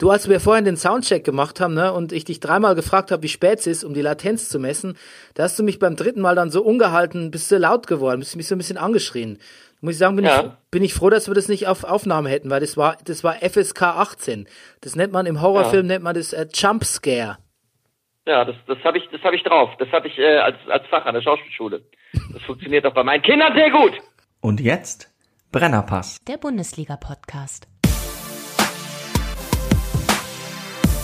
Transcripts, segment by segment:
Du, als wir vorhin den Soundcheck gemacht haben, ne, und ich dich dreimal gefragt habe, wie spät es ist, um die Latenz zu messen, da hast du mich beim dritten Mal dann so ungehalten, bist du laut geworden, bist mich so ein bisschen angeschrien. Muss ich sagen, bin, Ja. ich, bin ich froh, dass wir das nicht auf Aufnahme hätten, weil das war, das war FSK 18. Das nennt man im Horrorfilm, nennt man das äh, Jump Scare. Ja, das, das habe ich, das habe ich drauf. Das habe ich äh, als, als Fach an der Schauspielschule. Das funktioniert auch bei meinen Kindern sehr gut. Und jetzt Brennerpass. Der Bundesliga-Podcast.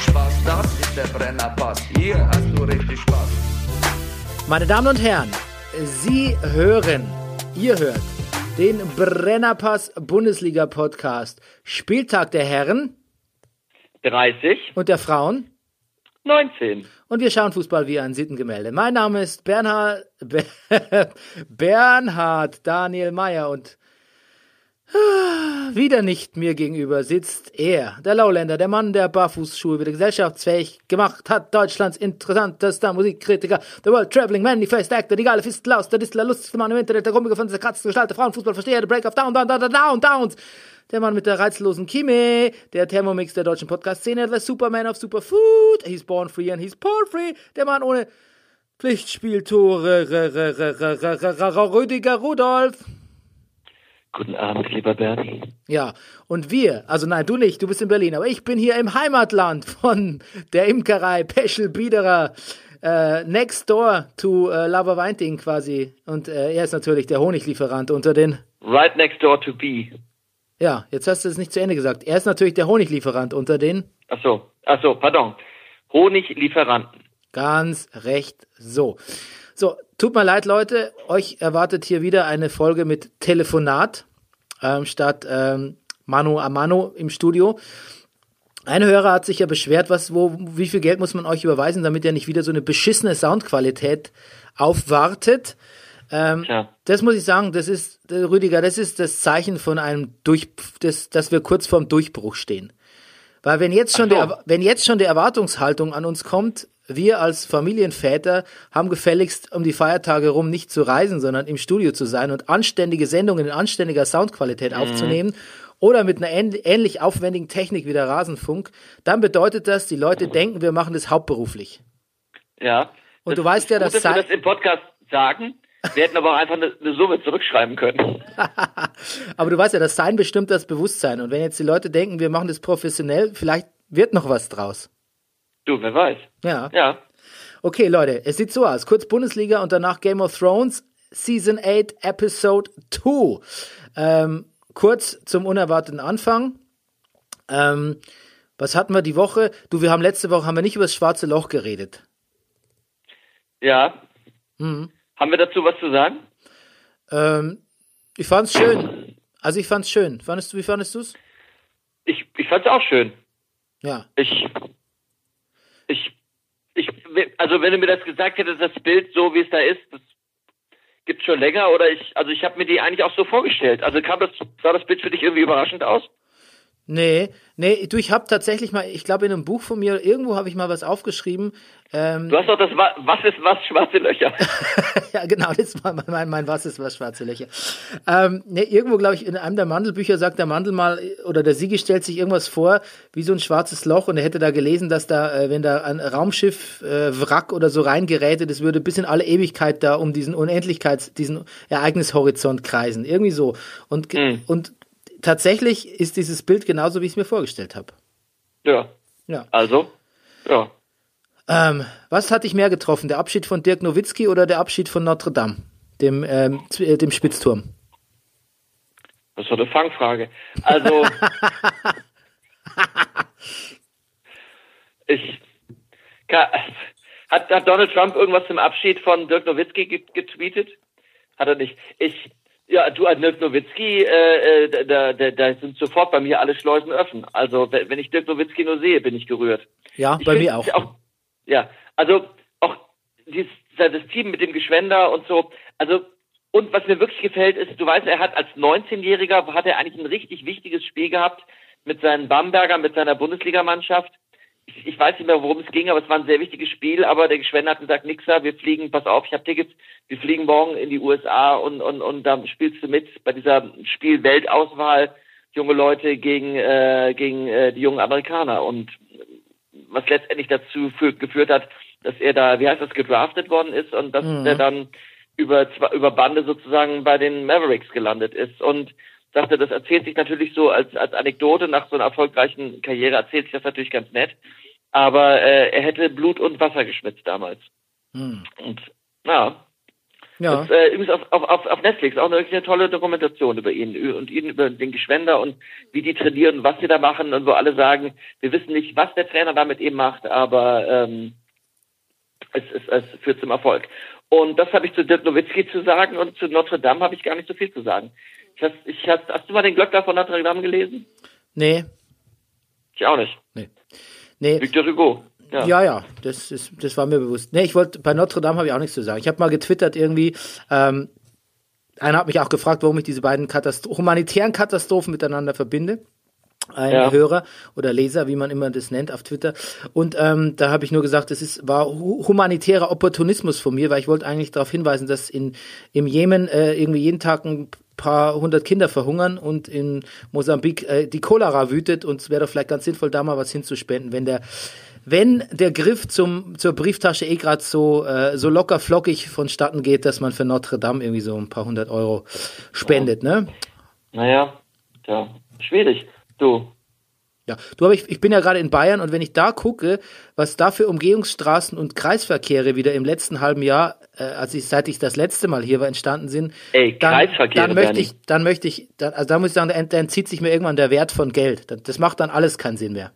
Spaß. Das ist der Brennerpass, hier hast du richtig Spaß. Meine Damen und Herren, Sie hören, ihr hört den Brennerpass Bundesliga Podcast. Spieltag der Herren 30, und der Frauen. 19. Und wir schauen Fußball wie ein Sittengemälde. Mein Name ist Bernhard, Be Bernhard Daniel Mayer und wieder nicht mir gegenüber sitzt er, der Lowlander, der Mann, der Barfußschuhe wieder gesellschaftsfähig gemacht hat, Deutschlands interessantester Musikkritiker, der World Traveling Man, die First Actor, die geile Fistel der Distler, lustigste Mann im Internet, der Komiker von der Katze, Gestalter, Frauenfußball, Versteher, der Break of Down, Down, Down, Down, Down, Downs. Der Mann mit der reizlosen Kimme, der Thermomix der deutschen Podcast-Szene, der Superman of Superfood, he's born free and he's poor free, der Mann ohne Pflichtspieltore, Rüdiger Rudolf. Guten Abend, lieber Bernie. Ja, und wir, also nein, du nicht, du bist in Berlin, aber ich bin hier im Heimatland von der Imkerei Peschel Biederer, äh, next door to äh, Lava Weinting quasi. Und äh, er ist natürlich der Honiglieferant unter den. Right next door to be. Ja, jetzt hast du es nicht zu Ende gesagt. Er ist natürlich der Honiglieferant unter den. Ach so, ach so, pardon. Honiglieferanten. Ganz recht so. So, tut mir leid, Leute. Euch erwartet hier wieder eine Folge mit Telefonat ähm, statt ähm, Mano a Mano im Studio. Ein Hörer hat sich ja beschwert, was, wo, wie viel Geld muss man euch überweisen, damit ihr nicht wieder so eine beschissene Soundqualität aufwartet. Ähm, Tja. das muss ich sagen, das ist, äh, Rüdiger, das ist das Zeichen von einem Durch, das, dass wir kurz vorm Durchbruch stehen. Weil wenn jetzt schon, so. der, wenn jetzt schon die Erwartungshaltung an uns kommt, wir als Familienväter haben gefälligst um die Feiertage rum nicht zu reisen, sondern im Studio zu sein und anständige Sendungen in anständiger Soundqualität Mhm. aufzunehmen oder mit einer ähn- ähnlich aufwendigen Technik wie der Rasenfunk, dann bedeutet das, die Leute denken, wir machen das hauptberuflich. Ja. Und du weißt ja, gut, dass dass wir das im Podcast sagen. Wir hätten aber auch einfach eine, eine Summe zurückschreiben können. Aber du weißt ja, das Sein bestimmt das Bewusstsein. Und wenn jetzt die Leute denken, wir machen das professionell, vielleicht wird noch was draus. Du, wer weiß. Ja. Ja. Okay, Leute, es sieht so aus. Kurz Bundesliga und danach Game of Thrones, Season 8, Episode 2. Ähm, kurz zum unerwarteten Anfang. Ähm, was hatten wir die Woche? Du, wir haben letzte Woche haben wir nicht über das schwarze Loch geredet. Ja. Mhm. Haben wir dazu was zu sagen? Ähm, ich fand's schön. Also ich fand's schön. Fandest du, wie fandest du's? Ich, ich fand's auch schön. Ja. Ich, ich, ich, also wenn du mir das gesagt hättest, das Bild so wie es da ist, das gibt's schon länger oder ich, also ich habe mir die eigentlich auch so vorgestellt. Also kam das, sah das Bild für dich irgendwie überraschend aus? Nee, nee, du, ich habe tatsächlich mal, ich glaube in einem Buch von mir, irgendwo habe ich mal was aufgeschrieben. Ähm, Du hast doch das Wa- Was ist was, schwarze Löcher. ja, genau, das war mein, mein, mein Was ist was, schwarze Löcher. Ähm, nee, irgendwo, glaube ich, in einem der Mandelbücher sagt der Mandel mal, oder der Sigi stellt sich irgendwas vor, wie so ein schwarzes Loch und er hätte da gelesen, dass da, äh, wenn da ein Raumschiff, äh, Wrack oder so reingeräte, das würde bis in alle Ewigkeit da um diesen Unendlichkeits-, diesen Ereignishorizont kreisen. Irgendwie so. Und, ge- und tatsächlich ist dieses Bild genauso, wie ich es mir vorgestellt habe. Ja. Ja. Also, ja. Ähm, was hat dich mehr getroffen? Der Abschied von Dirk Nowitzki oder der Abschied von Notre Dame, dem, ähm, äh, dem Spitzturm? Das doch eine Fangfrage. Also, ich, Ka- hat, hat Donald Trump irgendwas zum Abschied von Dirk Nowitzki ge- getweetet? Hat er nicht. Ich, ja, du, an Dirk Nowitzki, äh, äh, da, da, da sind sofort bei mir alle Schleusen offen. Also, wenn ich Dirk Nowitzki nur sehe, bin ich gerührt. Ja, Ich bei find mir auch. Ja, also auch dieses, das Team mit dem Geschwender und so. Also und was mir wirklich gefällt ist, du weißt, er hat als 19-Jähriger hat er eigentlich ein richtig wichtiges Spiel gehabt mit seinen Bamberger, mit seiner Bundesligamannschaft. Ich, ich weiß nicht mehr, worum es ging, aber es war ein sehr wichtiges Spiel. Aber der Geschwender hat gesagt, Nixer, wir fliegen, pass auf, ich habe Tickets, wir fliegen morgen in die USA und und und da spielst du mit bei dieser Spiel Weltauswahl junge Leute gegen äh, gegen äh, die jungen Amerikaner. Und was letztendlich dazu für, geführt hat, dass er da, wie heißt das, gedraftet worden ist und dass er dann über über Bande sozusagen bei den Mavericks gelandet ist. Und dachte, das erzählt sich natürlich so als als Anekdote nach so einer erfolgreichen Karriere erzählt sich das natürlich ganz nett, aber äh, er hätte Blut und Wasser geschwitzt damals Hm. und ja, Ja, das, äh, übrigens auf, auf, auf, Netflix auch eine eine tolle Dokumentation über ihn und ihn über den Geschwender und wie die trainieren und was sie da machen und wo alle sagen, wir wissen nicht, was der Trainer da mit ihm macht, aber ähm, es, es, es führt zum Erfolg. Und das habe ich zu Dirk Nowitzki zu sagen und zu Notre Dame habe ich gar nicht so viel zu sagen. Ich hast, ich hast, hast du mal den Glöckner von Notre Dame gelesen? nee, Ich auch nicht. nee. Nee, Victor Hugo. Ja. ja, ja, das, ist, das war mir bewusst. Nee, ich wollte, bei Notre Dame habe ich auch nichts zu sagen. Ich habe mal getwittert irgendwie, ähm, einer hat mich auch gefragt, warum ich diese beiden Katastro humanitären Katastrophen miteinander verbinde. Ein Ja. Hörer oder Leser, wie man immer das nennt auf Twitter. Und ähm, da habe ich nur gesagt, das ist, war hu- humanitärer Opportunismus von mir, weil ich wollte eigentlich darauf hinweisen, dass in, im Jemen äh, irgendwie jeden Tag ein paar hundert Kinder verhungern und in Mosambik äh, die Cholera wütet und es wäre doch vielleicht ganz sinnvoll, da mal was hinzuspenden, wenn der wenn der Griff zum, zur Brieftasche eh gerade so, äh, so locker flockig vonstatten geht, dass man für Notre Dame irgendwie so ein paar hundert Euro spendet, ne? Naja, ja, schwierig. Du, Ja, du, aber ich, ich bin ja gerade in Bayern und wenn ich da gucke, was da für Umgehungsstraßen und Kreisverkehre wieder im letzten halben Jahr, äh, als ich, seit ich das letzte Mal hier war, entstanden sind, Ey, dann, dann möchte ich, dann möchte ich, dann, also da muss ich sagen, da, ent- da entzieht sich mir irgendwann der Wert von Geld. Das, macht dann alles keinen Sinn mehr.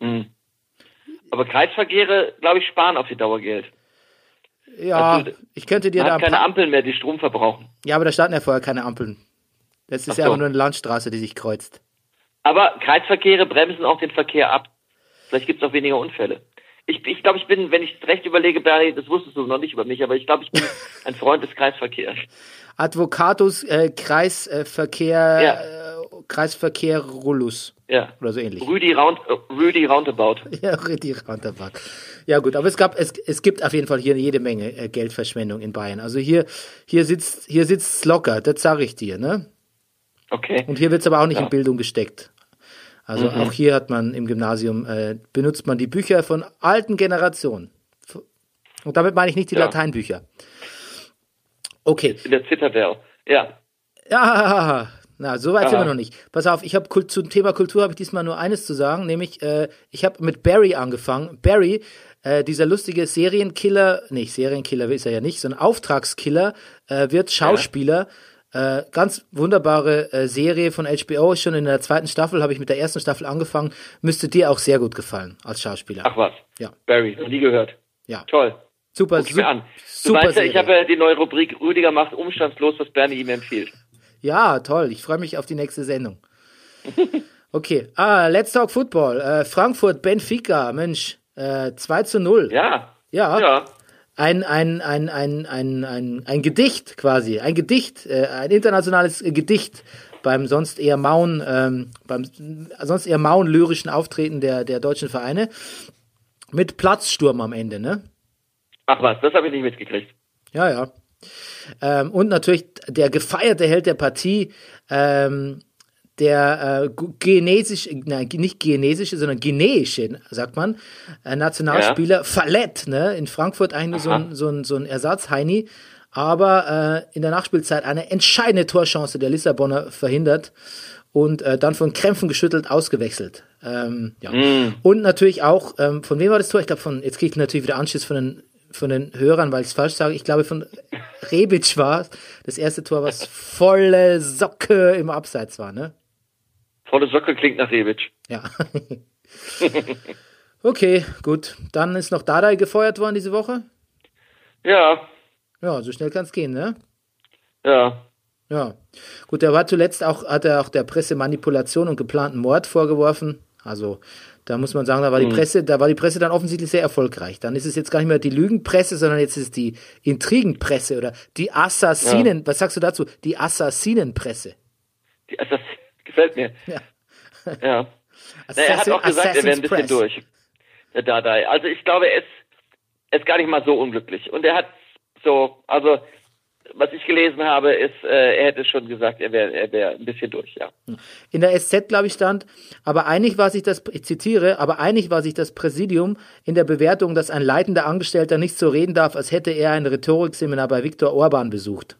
Hm. Aber Kreisverkehre, glaube ich, sparen auf die Dauer Geld. Ja, Also, ich könnte dir Man da hat ein keine Ampeln mehr, die Strom verbrauchen. ja, aber da standen ja vorher keine Ampeln. Das ist Ach ja so. einfach nur eine Landstraße, die sich kreuzt. Aber Kreisverkehre bremsen auch den Verkehr ab. Vielleicht gibt es auch weniger Unfälle. Ich, ich glaube, ich bin, wenn ich es recht überlege, Bernie, das wusstest du noch nicht über mich, aber ich glaube, ich bin ein Freund des Kreisverkehrs. Advocatus äh, Kreisverkehr, Ja. äh, Kreisverkehr Rullus Ja. oder so ähnlich. Rüdi, Round, äh, Rüdi Roundabout. Ja, richtig Roundabout. Ja gut, aber es gab es, es gibt auf jeden Fall hier jede Menge äh, Geldverschwendung in Bayern. Also hier hier sitzt hier sitzt locker, das sage ich dir, ne? Okay. Und hier wird's aber auch nicht Ja. in Bildung gesteckt. Also auch hier hat man im Gymnasium äh, benutzt man die Bücher von alten Generationen. Und damit meine ich nicht die Ja. Lateinbücher. Okay. In der Zitadelle. Ja. Ja, na, so weit sind wir Aha. noch nicht. Pass auf, ich habe zum Thema Kultur habe ich diesmal nur eines zu sagen, nämlich äh, ich habe mit Barry angefangen. Barry, äh, dieser lustige Serienkiller, nicht Serienkiller ist er ja nicht, sondern Auftragskiller, äh, wird Schauspieler. Äh, ganz wunderbare äh, Serie von HBO, schon in der zweiten Staffel, habe ich mit der ersten Staffel angefangen. Müsste dir auch sehr gut gefallen als Schauspieler. Ach was. Ja. Barry, noch nie gehört. Ja, Toll. super, Guck ich mir an. Du super weißt ich habe ja die neue Rubrik Rüdiger macht umstandslos, was Bernie ihm empfiehlt. Ja, toll. Ich freue mich auf die nächste Sendung. Okay. Ah, Let's Talk Football. Äh, Frankfurt, Benfica. Mensch, äh, 2 zu 0. Ja. Ja. Ja. Ein, ein, ein, ein, ein, ein, ein Gedicht quasi. Ein Gedicht. Äh, ein internationales Gedicht beim sonst eher mauen, ähm, beim sonst eher mauen lyrischen Auftreten der, der deutschen Vereine. Mit Platzsturm am Ende, ne? Ach was, das habe ich nicht mitgekriegt. Ja, ja. Ähm, und natürlich der gefeierte Held der Partie, ähm, der äh, genesisch, nein, nicht genesische, sondern guineische, sagt man, äh, Nationalspieler, ja. Fallett, ne? In Frankfurt eigentlich so ein, so ein, so ein Ersatz, Heini, aber äh, in der Nachspielzeit eine entscheidende Torchance der Lissabonner verhindert und äh, dann von Krämpfen geschüttelt ausgewechselt. Ähm, ja. Mm. Und natürlich auch, ähm, von wem war das Tor? Ich glaube, von, jetzt kriege ich natürlich wieder Anschiss von den, von den Hörern, weil ich es falsch sage. Ich glaube, von Rebic war das erste Tor, was volle Socke im Abseits war, ne? Volle Socke klingt nach Rebic. Ja. okay, gut. Dann ist noch Dardai gefeuert worden diese Woche? Ja. Ja, so schnell kann es gehen, ne? Ja. Ja. Gut, er war zuletzt auch, hat er auch der Presse Manipulation und geplanten Mord vorgeworfen. Also, da muss man sagen, da war die mhm. Presse, da war die Presse dann offensichtlich sehr erfolgreich. Dann ist es jetzt gar nicht mehr die Lügenpresse, sondern jetzt ist es die Intrigenpresse oder die Assassinen, ja. was sagst du dazu? Die Assassinenpresse. Die Assassinen, gefällt mir. Ja. ja. Na, er hat auch gesagt, Assassin's er wäre ein bisschen Press. durch. Der Dadai. Also ich glaube, er ist, er ist gar nicht mal so unglücklich. Und er hat so, also was ich gelesen habe, ist, äh, er hätte schon gesagt, er wäre er wär ein bisschen durch, ja. In der SZ, glaube ich, stand, aber einig war sich das, ich zitiere, aber einig war sich das Präsidium in der Bewertung, dass ein leitender Angestellter nicht so reden darf, als hätte er ein Rhetorikseminar bei Viktor Orban besucht.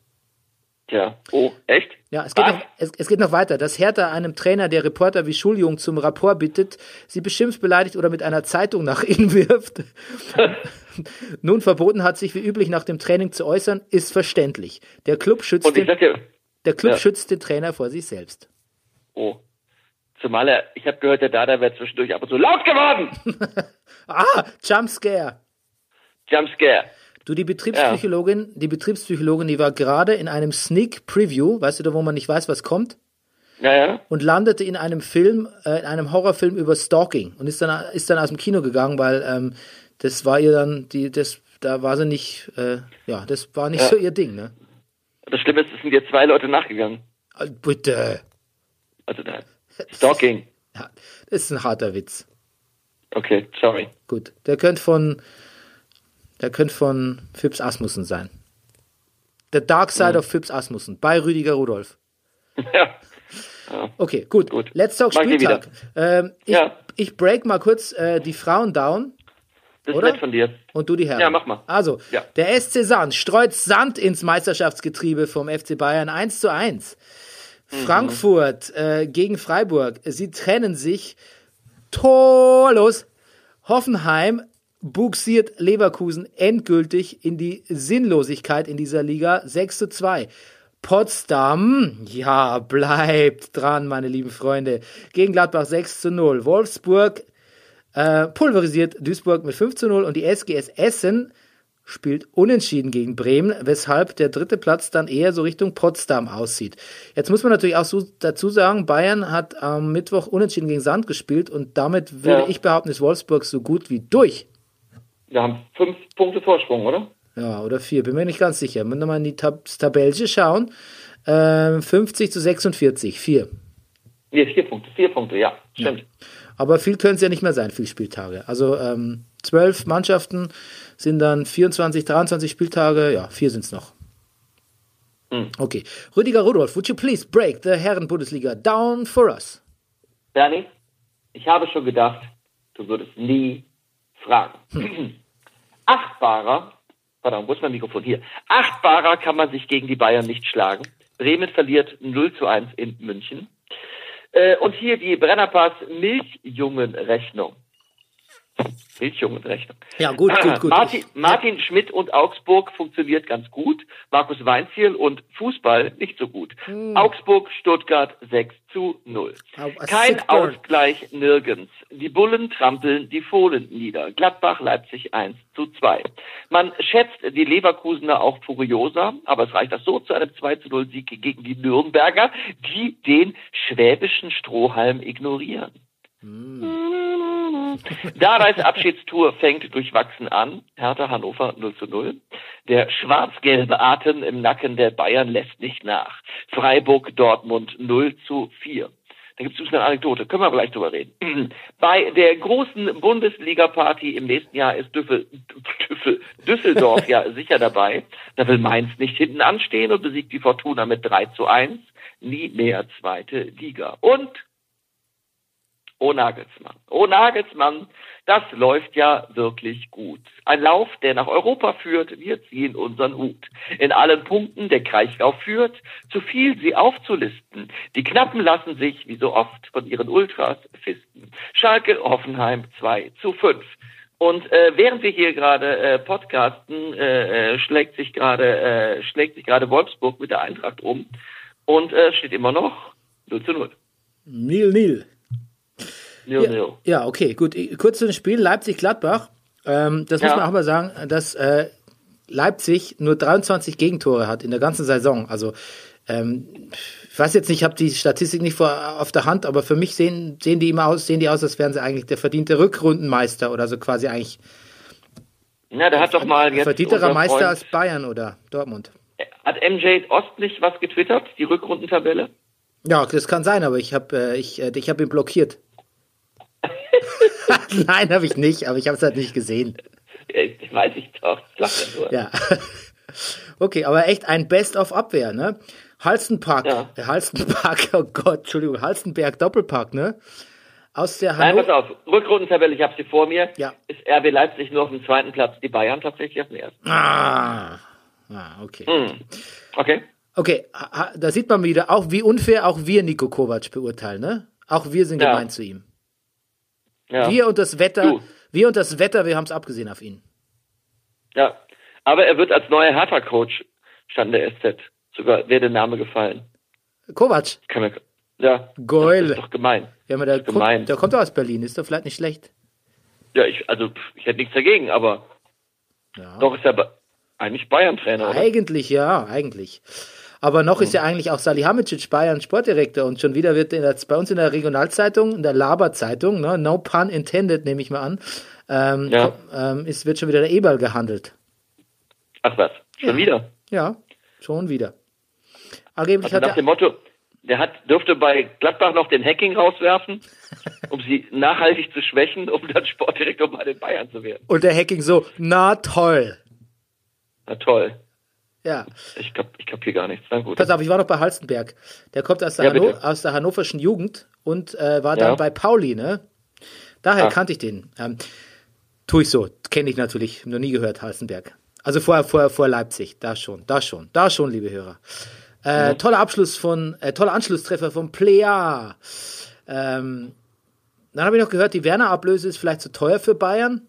Tja, oh, echt? Ja, es geht, noch, es, es, geht noch weiter. Dass Hertha einem Trainer, der Reporter wie Schuljung zum Rapport bittet, sie beschimpft, beleidigt oder mit einer Zeitung nach ihnen wirft. Nun verboten hat, sich wie üblich nach dem Training zu äußern, ist verständlich. Der Club schützt, den, dir, der Club ja. schützt den Trainer vor sich selbst. Oh. Zumal er, ich habe gehört, der Dada wäre zwischendurch ab und zu laut geworden. ah, Jumpscare. Jumpscare. Du, die Betriebspsychologin, ja. die Betriebspsychologin, die war gerade in einem Sneak Preview, weißt du da, wo man nicht weiß, was kommt? Ja, ja. Und landete in einem Film, äh, in einem Horrorfilm über Stalking und ist dann, ist dann aus dem Kino gegangen, weil ähm, das war ihr dann, die, das, da war sie nicht, äh, ja, das war nicht ja. so ihr Ding, ne? Das Schlimme ist, es sind dir zwei Leute nachgegangen. Oh, bitte. Also da. Stalking. Das ist ein harter Witz. Okay, sorry. Gut. Der könnte von, der könnte von Phipps Asmussen sein. The Dark Side mhm. of Phipps Asmussen bei Rüdiger Rudolf. Ja. ja. Okay, gut. gut. Let's Talk Spieltag. Ähm, ich, ja. ich break mal kurz äh, die Frauen down. Das oder? ist nett von dir. Und du die Herren. Ja, mach mal. Also, ja. der SC Sand streut Sand ins Meisterschaftsgetriebe vom FC Bayern 1 zu 1. Mhm. Frankfurt äh, gegen Freiburg. Sie trennen sich torlos. Hoffenheim buxiert Leverkusen endgültig in die Sinnlosigkeit in dieser Liga 6 zu 2. Potsdam, ja, bleibt dran, meine lieben Freunde. Gegen Gladbach 6 zu 0. Wolfsburg äh, pulverisiert Duisburg mit 5 zu 0 und die SGS Essen spielt unentschieden gegen Bremen, weshalb der dritte Platz dann eher so Richtung Potsdam aussieht. Jetzt muss man natürlich auch so dazu sagen, Bayern hat am Mittwoch unentschieden gegen Sand gespielt und damit würde ja. ich behaupten, ist Wolfsburg so gut wie durch. Wir haben fünf Punkte Vorsprung, oder? Ja, oder vier, bin mir nicht ganz sicher. Wenn wir mal in die Tab Tabelle schauen, äh, 50 zu 46, vier. Nee, vier Punkte, vier Punkte, ja, stimmt. Ja. Aber viel können es ja nicht mehr sein, viele Spieltage. Also ähm, zwölf Mannschaften sind dann 24, 23 Spieltage, ja, vier sind es noch. Hm. Okay. Rüdiger Rudolf, would you please break the Herren-Bundesliga down for us? Bernie, ich habe schon gedacht, du würdest nie fragen. Hm. Achtbarer, pardon, wo ist mein Mikrofon? Hier. Achtbarer kann man sich gegen die Bayern nicht schlagen. Bremen verliert 0 zu 1 in München. Äh, und hier die Brennerpass Milchjungenrechnung. Milchjungenrechnung. Ja, gut, gut, gut. Martin, Martin Schmidt und Augsburg funktioniert ganz gut. Markus Weinziel und Fußball nicht so gut. Hm. Augsburg, Stuttgart 6 zu 0. Kein Ausgleich nirgends. Die Bullen trampeln die Fohlen nieder. Gladbach, Leipzig 1 zu 2. Man schätzt die Leverkusener auch furioser, aber es reicht das so zu einem 2 zu 0 Sieg gegen die Nürnberger, die den schwäbischen Strohhalm ignorieren. Hm. Dardais Abschiedstour fängt durchwachsen an. Hertha Hannover 0 zu 0. Der schwarz-gelbe Atem im Nacken der Bayern lässt nicht nach. Freiburg Dortmund 0 zu 4. Da gibt es eine Anekdote, können wir gleich drüber reden. Bei der großen Bundesliga-Party im nächsten Jahr ist Düffel, Düffel, Düsseldorf ja sicher dabei. Da will Mainz nicht hinten anstehen und besiegt die Fortuna mit 3 zu 1. Nie mehr zweite Liga. Und Oh Nagelsmann. Oh Nagelsmann, das läuft ja wirklich gut. Ein Lauf, der nach Europa führt, wir ziehen unseren Hut. In allen Punkten der Kreislauf führt, zu viel sie aufzulisten. Die Knappen lassen sich, wie so oft, von ihren Ultras fisten. Schalke, Hoffenheim 2 zu 5. Und äh, während wir hier gerade äh, podcasten, äh, äh, schlägt sich gerade äh, schlägt sich gerade Wolfsburg mit der Eintracht um und äh, steht immer noch 0 zu 0. Nil, Nil. Nil, Ja, nil. ja, okay, gut. Kurz zu dem Spiel Leipzig-Gladbach. Ähm, das muss Ja. man auch mal sagen, dass äh, Leipzig nur 23 Gegentore hat in der ganzen Saison. Also ähm, ich weiß jetzt nicht, ich habe die Statistik nicht vor, auf der Hand, aber für mich sehen, sehen die immer aus, sehen die aus, als wären sie eigentlich der verdiente Rückrundenmeister oder so quasi eigentlich Na, da hat doch mal jetzt verdienterer Meister Freund- als Bayern oder Dortmund. Hat MJ Ost nicht was getwittert, die Rückrundentabelle? Ja, das kann sein, aber ich habe äh, ich, äh, ich hab ihn blockiert. Nein, habe ich nicht, aber ich habe es halt nicht gesehen. Äh, weiß ich doch. Ich nur. Ja. Okay, aber echt ein Best-of-Abwehr, ne? Halstenpark, Ja. äh, Halstenpark, oh Gott, Entschuldigung, Halstenberg Doppelpark, ne? Aus der Nein, pass Hannover. auf. Rückrundentabelle, ich habe sie vor mir. Ja. Ist RB Leipzig nur auf dem zweiten Platz, die Bayern tatsächlich auf dem ersten. Ah, ah, okay. Hm. Okay. Okay, da sieht man wieder, auch wie unfair auch wir Nico Kovac beurteilen, ne? Auch wir sind Ja. gemein zu ihm. Ja. Wir und das Wetter, Du. wir und das Wetter, wir haben es abgesehen auf ihn. ja. Aber er wird als neuer Hertha-Coach, stand der SZ. Sogar wäre der Name gefallen. Kovac, Kann mir, ja. Geil. Das ist doch gemein. ja, aber der, gemein. kommt, der kommt doch aus Berlin, ist doch vielleicht nicht schlecht. Ja, ich, also, ich hätte nichts dagegen, aber Ja. doch ist er eigentlich Bayern-Trainer? Eigentlich ja, eigentlich. Aber noch ist ja eigentlich auch Salihamidzic Bayern Sportdirektor und schon wieder wird in der, bei uns in der Regionalzeitung, in der Laber-Zeitung, ne, no pun intended, nehme ich mal an, ähm, Ja. ähm, ist, wird schon wieder der Eberl gehandelt. Ach was, schon Ja. wieder. Ja, schon wieder. Angeblich Also nach hat dem er, Motto, der hat, dürfte bei Gladbach noch den Hacking rauswerfen, um sie nachhaltig zu schwächen, um dann Sportdirektor bei den Bayern zu werden. und der Hacking so, na toll. Na toll. Ja, Ich glaub, ich kapier gar nichts. Na gut. pass auf, ich war noch bei Halstenberg. Der kommt aus der, Ja, Hanno aus der hannoverschen Jugend und äh, war dann Ja. bei Pauli, ne? Daher Ah. kannte ich den. Ähm, tue ich so, kenne ich natürlich, noch nie gehört, Halstenberg. Also vorher, vorher, vor Leipzig, da schon, da schon, da schon, liebe Hörer. Äh, Toller Abschluss von, äh, toller Anschlusstreffer von Plea. Ähm, dann habe ich noch gehört, die Werner-Ablöse ist vielleicht zu teuer für Bayern,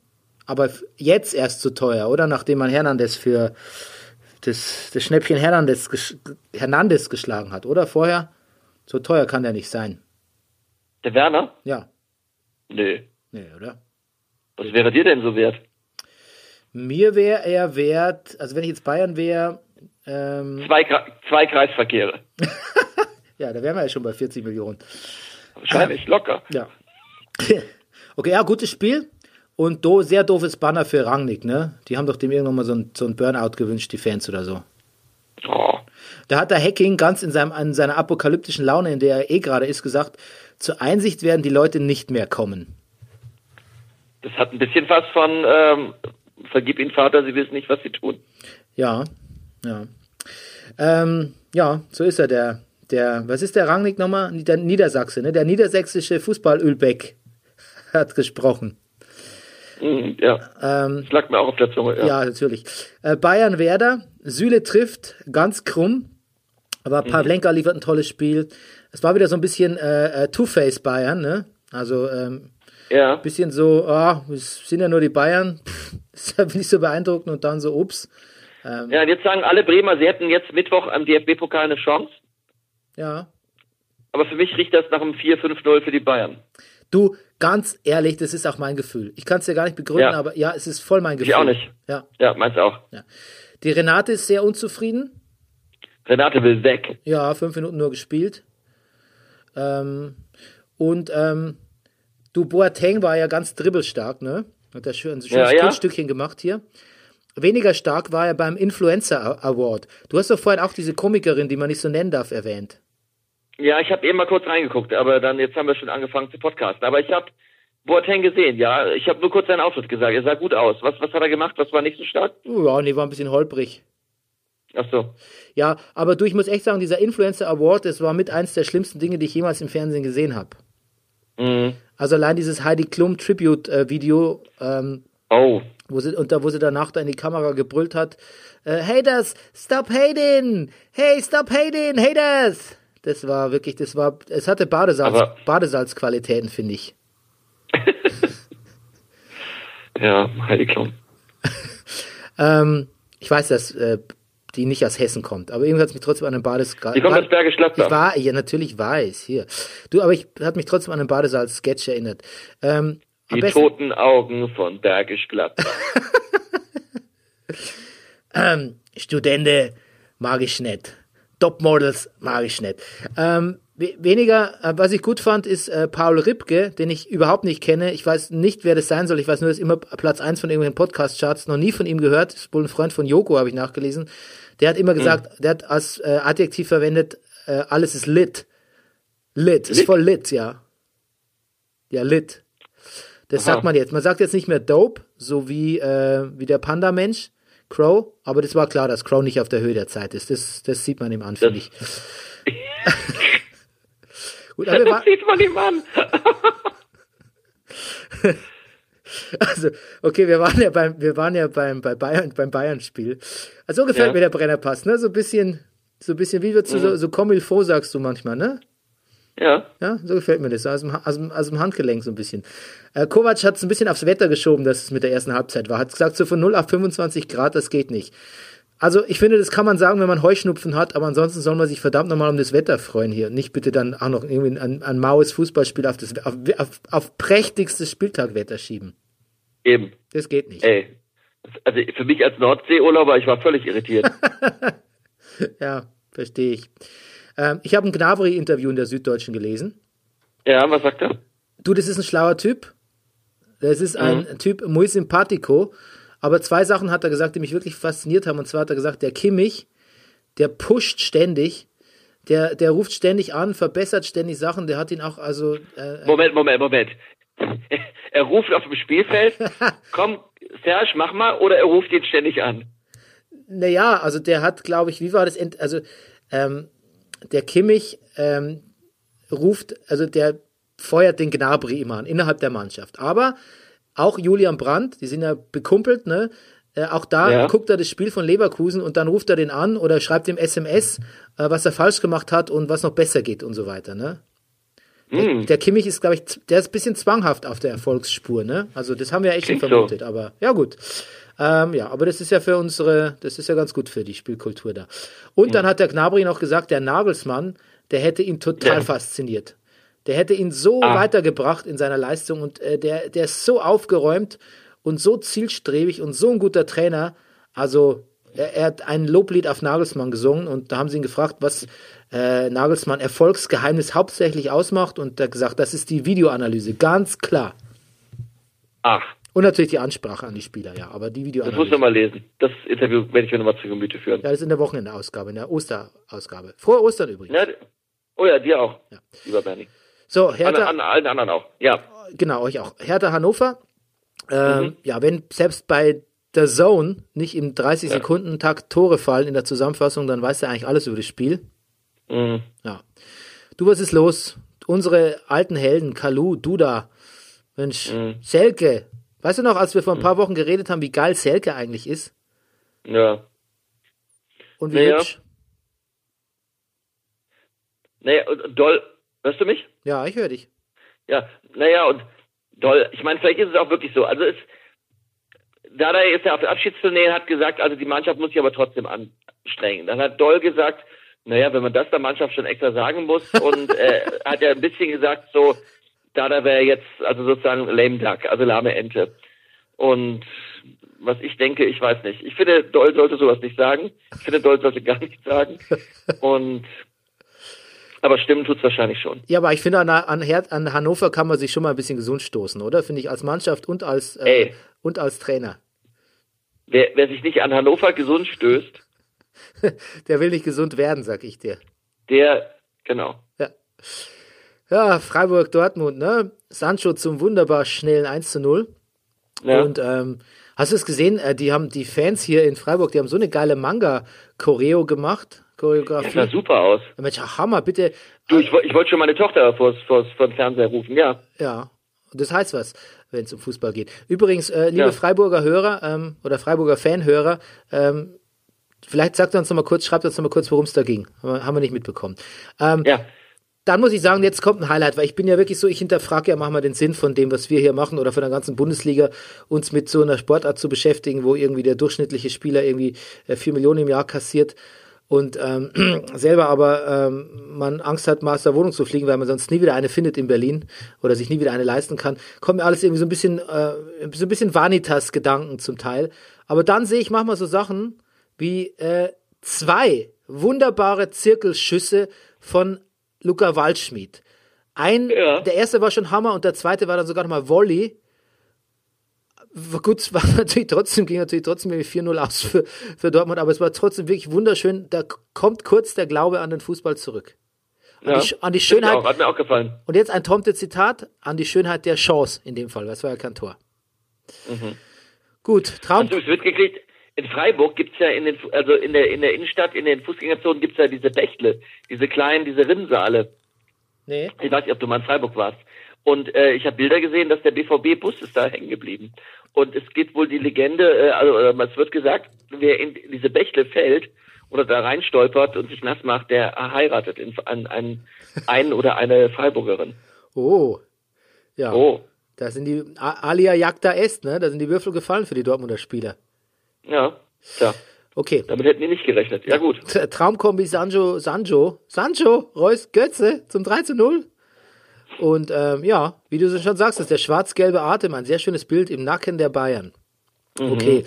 aber jetzt erst zu teuer, oder? Nachdem man Hernandez für das, das Schnäppchen Hernandez, Hernandez geschlagen hat, oder? Vorher? So teuer kann der nicht sein. Der Werner? Ja, Nö. nee, oder? Was wäre dir denn so wert? Mir wäre er wert, also wenn ich jetzt Bayern wäre, ähm, Zwei, zwei Kreisverkehre. ja, da wären wir ja schon bei 40 Millionen. Wahrscheinlich locker. Ja. Okay, ja, gutes Spiel. Und do, sehr doofes Banner für Rangnick, ne? Die haben doch dem irgendwann mal so ein, so ein Burnout gewünscht, die Fans oder so. Oh. Da hat der Hacking ganz in, seinem, in seiner apokalyptischen Laune, in der er eh gerade ist, gesagt, zur Einsicht werden die Leute nicht mehr kommen. Das hat ein bisschen was von, ähm, vergib ihnen Vater, sie wissen nicht, was sie tun. Ja, ja. Ähm, ja, so ist er, der, der, was ist der Rangnick nochmal? Der Niedersachse, ne? Der niedersächsische Fußball-Ölbeck hat gesprochen. Hm, ja. Ähm, Das lag mir auch auf der Zunge. Ja. Ja, natürlich. Äh, Bayern Werder, Süle trifft, ganz krumm. Aber Pavlenka liefert ein tolles Spiel. Es war wieder so ein bisschen äh, äh, Two-Face Bayern, ne? Also ähm, ja. bisschen so, ah, es sind ja nur die Bayern, Pff, ist ja nicht so beeindruckend und dann so, ups. Ja, und jetzt sagen alle Bremer, sie hätten jetzt Mittwoch am DFB-Pokal eine Chance. Ja. Aber für mich riecht das nach einem 4-5-0 für die Bayern. Du, ganz ehrlich, das ist auch mein Gefühl. Ich kann es dir gar nicht begründen, Ja. aber ja, es ist voll mein Gefühl. Ich auch nicht. Ja. Ja, meins auch. Die Renate ist sehr unzufrieden. Renate will weg. Ja, fünf Minuten nur gespielt. Ähm, und ähm, Du, Boateng war ja ganz dribbelstark, ne? Hat er schön, ein schönes Ja, ja. Kunststückchen gemacht hier. Weniger stark war er beim Influencer Award. Du hast doch vorhin auch diese Komikerin, die man nicht so nennen darf, erwähnt. Ja, ich habe eben mal kurz reingeguckt, aber dann jetzt haben wir schon angefangen zu podcasten. Aber ich habe Boateng gesehen, ja. Ich habe nur kurz seinen Auftritt gesagt. Er sah gut aus. Was, was hat er gemacht? Was war nicht so stark? Ja, nee, war ein bisschen holprig. Ach so. Ja, aber du, ich muss echt sagen, dieser Influencer Award, das war mit eins der schlimmsten Dinge, die ich jemals im Fernsehen gesehen habe. Mhm. Also allein dieses Heidi Klum Tribute äh, Video, ähm, Oh. wo sie, und da, wo sie danach da in die Kamera gebrüllt hat, äh, Haters, stop hating! Hey, stop hating, haters! Das war wirklich, das war, es hatte Badesalz, Aber- Badesalzqualitäten, finde ich. Ja, Heidi Klum. Ähm, ich weiß, dass äh, die nicht aus Hessen kommt, aber irgendwie hat es mich trotzdem an den Badesalz. Die kommt aus Bergisch Gladbach. Ich war, ja, natürlich weiß, hier. Du, aber ich hat mich trotzdem an den Badesalz-Sketch erinnert. Ähm, Die toten Augen von Bergisch Gladbach. Ähm, Studente mag ich nicht. Topmodels mag ich nicht. Ähm, we weniger, äh, was ich gut fand, ist äh, Paul Ripke, den ich überhaupt nicht kenne. Ich weiß nicht, wer das sein soll. Ich weiß nur, dass immer Platz eins von irgendwelchen Podcast-Charts. Noch nie von ihm gehört. Ist wohl ein Freund von Joko, habe ich nachgelesen. Der hat immer gesagt, der hat als äh, Adjektiv verwendet, äh, alles ist lit. Lit, ist Lit? voll lit, ja. Ja, lit. Das Aha. sagt man jetzt. Man sagt jetzt nicht mehr dope, so wie, äh, wie der Panda-Mensch, Crow, aber das war klar, dass Crow nicht auf der Höhe der Zeit ist. Das, das sieht man ihm an, finde ich. Gut, aber Das sieht man ihm an. also, okay, wir waren ja beim, wir waren ja beim, bei Bayern, beim Bayern-Spiel. Also, so gefällt Ja. mir der Brennerpass, ne? So ein bisschen, so ein bisschen, wie wird Mhm. so, so comme il faut, sagst du manchmal, ne? Ja. Ja, so gefällt mir das. Aus dem, aus dem, aus dem Handgelenk so ein bisschen. Äh, Kovac hat es ein bisschen aufs Wetter geschoben, dass es mit der ersten Halbzeit war. Hat gesagt, so von 0 auf 25 Grad, das geht nicht. Also ich finde, das kann man sagen, wenn man Heuschnupfen hat, aber ansonsten soll man sich verdammt nochmal um das Wetter freuen hier. Nicht bitte dann auch noch irgendwie ein, ein maues Fußballspiel auf, das, auf, auf, auf prächtigstes Spieltagwetter schieben. Eben. Das geht nicht. Ey. Also für mich als Nordseeurlauber, ich war völlig irritiert. Ja, verstehe ich. Ähm, ich habe ein Gnabry-Interview in der Süddeutschen gelesen. ja, was sagt er? Du, das ist ein schlauer Typ. Das ist ein Typ muy simpatico. Aber zwei Sachen hat er gesagt, die mich wirklich fasziniert haben. Und zwar hat er gesagt, der Kimmich, der pusht ständig, der, der ruft ständig an, verbessert ständig Sachen. Der hat ihn auch, also, äh, Moment, Moment, Moment. Er ruft auf dem Spielfeld, komm, Serge, mach mal, oder er ruft ihn ständig an. naja, also der hat, glaube ich, wie war das? Also, ähm, der Kimmich ähm, ruft, also der feuert den Gnabry immer an, innerhalb der Mannschaft. Aber auch Julian Brandt, die sind ja bekumpelt, ne? Äh, auch da Ja. guckt er das Spiel von Leverkusen und dann ruft er den an oder schreibt ihm SMS, äh, was er falsch gemacht hat und was noch besser geht und so weiter, ne? Hm. Der Kimmich ist, glaube ich, der ist ein bisschen zwanghaft auf der Erfolgsspur, ne? Also das haben wir echt schon Klingt so. vermutet, aber ja gut. Ähm, ja, aber das ist ja für unsere, das ist ja ganz gut für die Spielkultur da. Und dann hat der Gnabry noch gesagt, der Nagelsmann, der hätte ihn total Ja. fasziniert. Der hätte ihn so Ah. weitergebracht in seiner Leistung und äh, der, der ist so aufgeräumt und so zielstrebig und so ein guter Trainer. Also er, er hat ein Loblied auf Nagelsmann gesungen und da haben sie ihn gefragt, was äh, Nagelsmann Erfolgsgeheimnis hauptsächlich ausmacht und er hat gesagt, das ist die Videoanalyse, ganz klar. Ach, Und natürlich die Ansprache an die Spieler, ja, aber die das muss ich Videoanalyse. noch mal lesen. Das Interview werde ich mir nochmal zu Gemüte führen. Ja, das ist in der Wochenendausgabe, in der Osterausgabe. Frohe Ostern übrigens. Ja, oh ja, dir auch, Ja. lieber Bernie. So, An, Hertha, an allen anderen auch. Ja. genau, euch auch. Hertha Hannover. Ähm, Mhm. Ja, wenn selbst bei der Zone nicht im 30-Sekunden-Takt Tore fallen in der Zusammenfassung, dann weißt du eigentlich alles über das Spiel. Mhm. Ja. Du, was ist los? Unsere alten Helden, Kalu, Duda, Mensch, Mhm. Selke. Weißt du noch, als wir vor ein paar Wochen geredet haben, wie geil Selke eigentlich ist? Ja. Und wie Ja. hübsch? Naja, und Doll, hörst du mich? Ja, ich höre dich. Ja, naja, und Doll, ich meine, vielleicht ist es auch wirklich so. Also es, Dada ist ja auf der Abschiedstournee, hat gesagt, also die Mannschaft muss sich aber trotzdem anstrengen. Dann hat Doll gesagt, naja, wenn man das der Mannschaft schon extra sagen muss und äh, hat ja ein bisschen gesagt, so, Dada wäre jetzt also sozusagen lame duck, also lahme Ente. Und was ich denke, ich weiß nicht. Ich finde, Doll sollte sowas nicht sagen. Ich finde, Doll sollte gar nichts sagen. Und Aber stimmen tut's wahrscheinlich schon. Ja, aber ich finde, an, an, an Hannover kann man sich schon mal ein bisschen gesund stoßen, oder? Finde ich als Mannschaft und als, äh, und als Trainer. Wer, wer sich nicht an Hannover gesund stößt, Der will nicht gesund werden, sag ich dir. der, genau. Ja. Ja, Freiburg, Dortmund, ne? Sancho zum wunderbar schnellen 1 zu 0. Ja. Und ähm, hast du es gesehen? Äh, die haben die Fans hier in Freiburg, die haben so eine geile Manga-Choreo gemacht. das Choreografie. sah super aus. Mensch, Hammer, bitte. Du, ich, ich wollte schon meine Tochter vors, vors, vor den Fernseher rufen, ja. Ja, das heißt was, wenn es um Fußball geht. Übrigens, äh, liebe Ja. Freiburger Hörer ähm, oder Freiburger Fanhörer, ähm, vielleicht sagt ihr uns noch mal kurz, schreibt uns noch mal kurz, worum es da ging. Haben wir, haben wir nicht mitbekommen. Ähm, Ja. Dann muss ich sagen, jetzt kommt ein Highlight, weil ich bin ja wirklich so, ich hinterfrage ja manchmal den Sinn von dem, was wir hier machen oder von der ganzen Bundesliga, uns mit so einer Sportart zu beschäftigen, wo irgendwie der durchschnittliche Spieler irgendwie äh, vier Millionen im Jahr kassiert und ähm, selber aber ähm, man Angst hat, mal aus der Wohnung zu fliegen, weil man sonst nie wieder eine findet in Berlin oder sich nie wieder eine leisten kann, kommt mir alles irgendwie so ein bisschen, äh, so ein bisschen Vanitas-Gedanken zum Teil. Aber dann sehe ich manchmal so Sachen wie äh, zwei wunderbare Zirkelschüsse von Luca Waldschmidt. Ein, Ja. der erste war schon Hammer und der zweite war dann sogar nochmal Volley. Gut, es war natürlich trotzdem, ging natürlich trotzdem irgendwie 4-0 aus für, für Dortmund, aber es war trotzdem wirklich wunderschön. Da kommt kurz der Glaube an den Fußball zurück. An, ja. die, an die Schönheit. Auch, hat mir auch gefallen. Und jetzt ein Tomte-Zitat an die Schönheit der Chance in dem Fall. Das war ja kein Tor. Mhm. Gut, Traum. Hast du es mitgekriegt? In Freiburg gibt's ja in den, also in der, in der Innenstadt, in den Fußgängerzonen gibt's ja diese Bächle, diese kleinen, diese Rinnsale. Nee. Ich weiß nicht, ob du mal in Freiburg warst. Und äh, ich habe Bilder gesehen, dass der BVB-Bus ist da hängen geblieben. Und es geht wohl die Legende, äh, also es wird gesagt, wer in diese Bächle fällt oder da reinstolpert und sich nass macht, der heiratet in, an, an einen oder eine Freiburgerin. Oh. Ja. Oh, Da sind die Alia Jagda Est, ne? Da sind die Würfel gefallen für die Dortmunder Spieler. Ja, tja, Okay. damit hätten die nicht gerechnet. Ja gut. Traumkombi Sancho, Sancho, Sancho, Reus, Götze zum 3 zu 0. Und ähm, ja, wie du schon sagst, ist der schwarz-gelbe Atem ein sehr schönes Bild im Nacken der Bayern. Okay.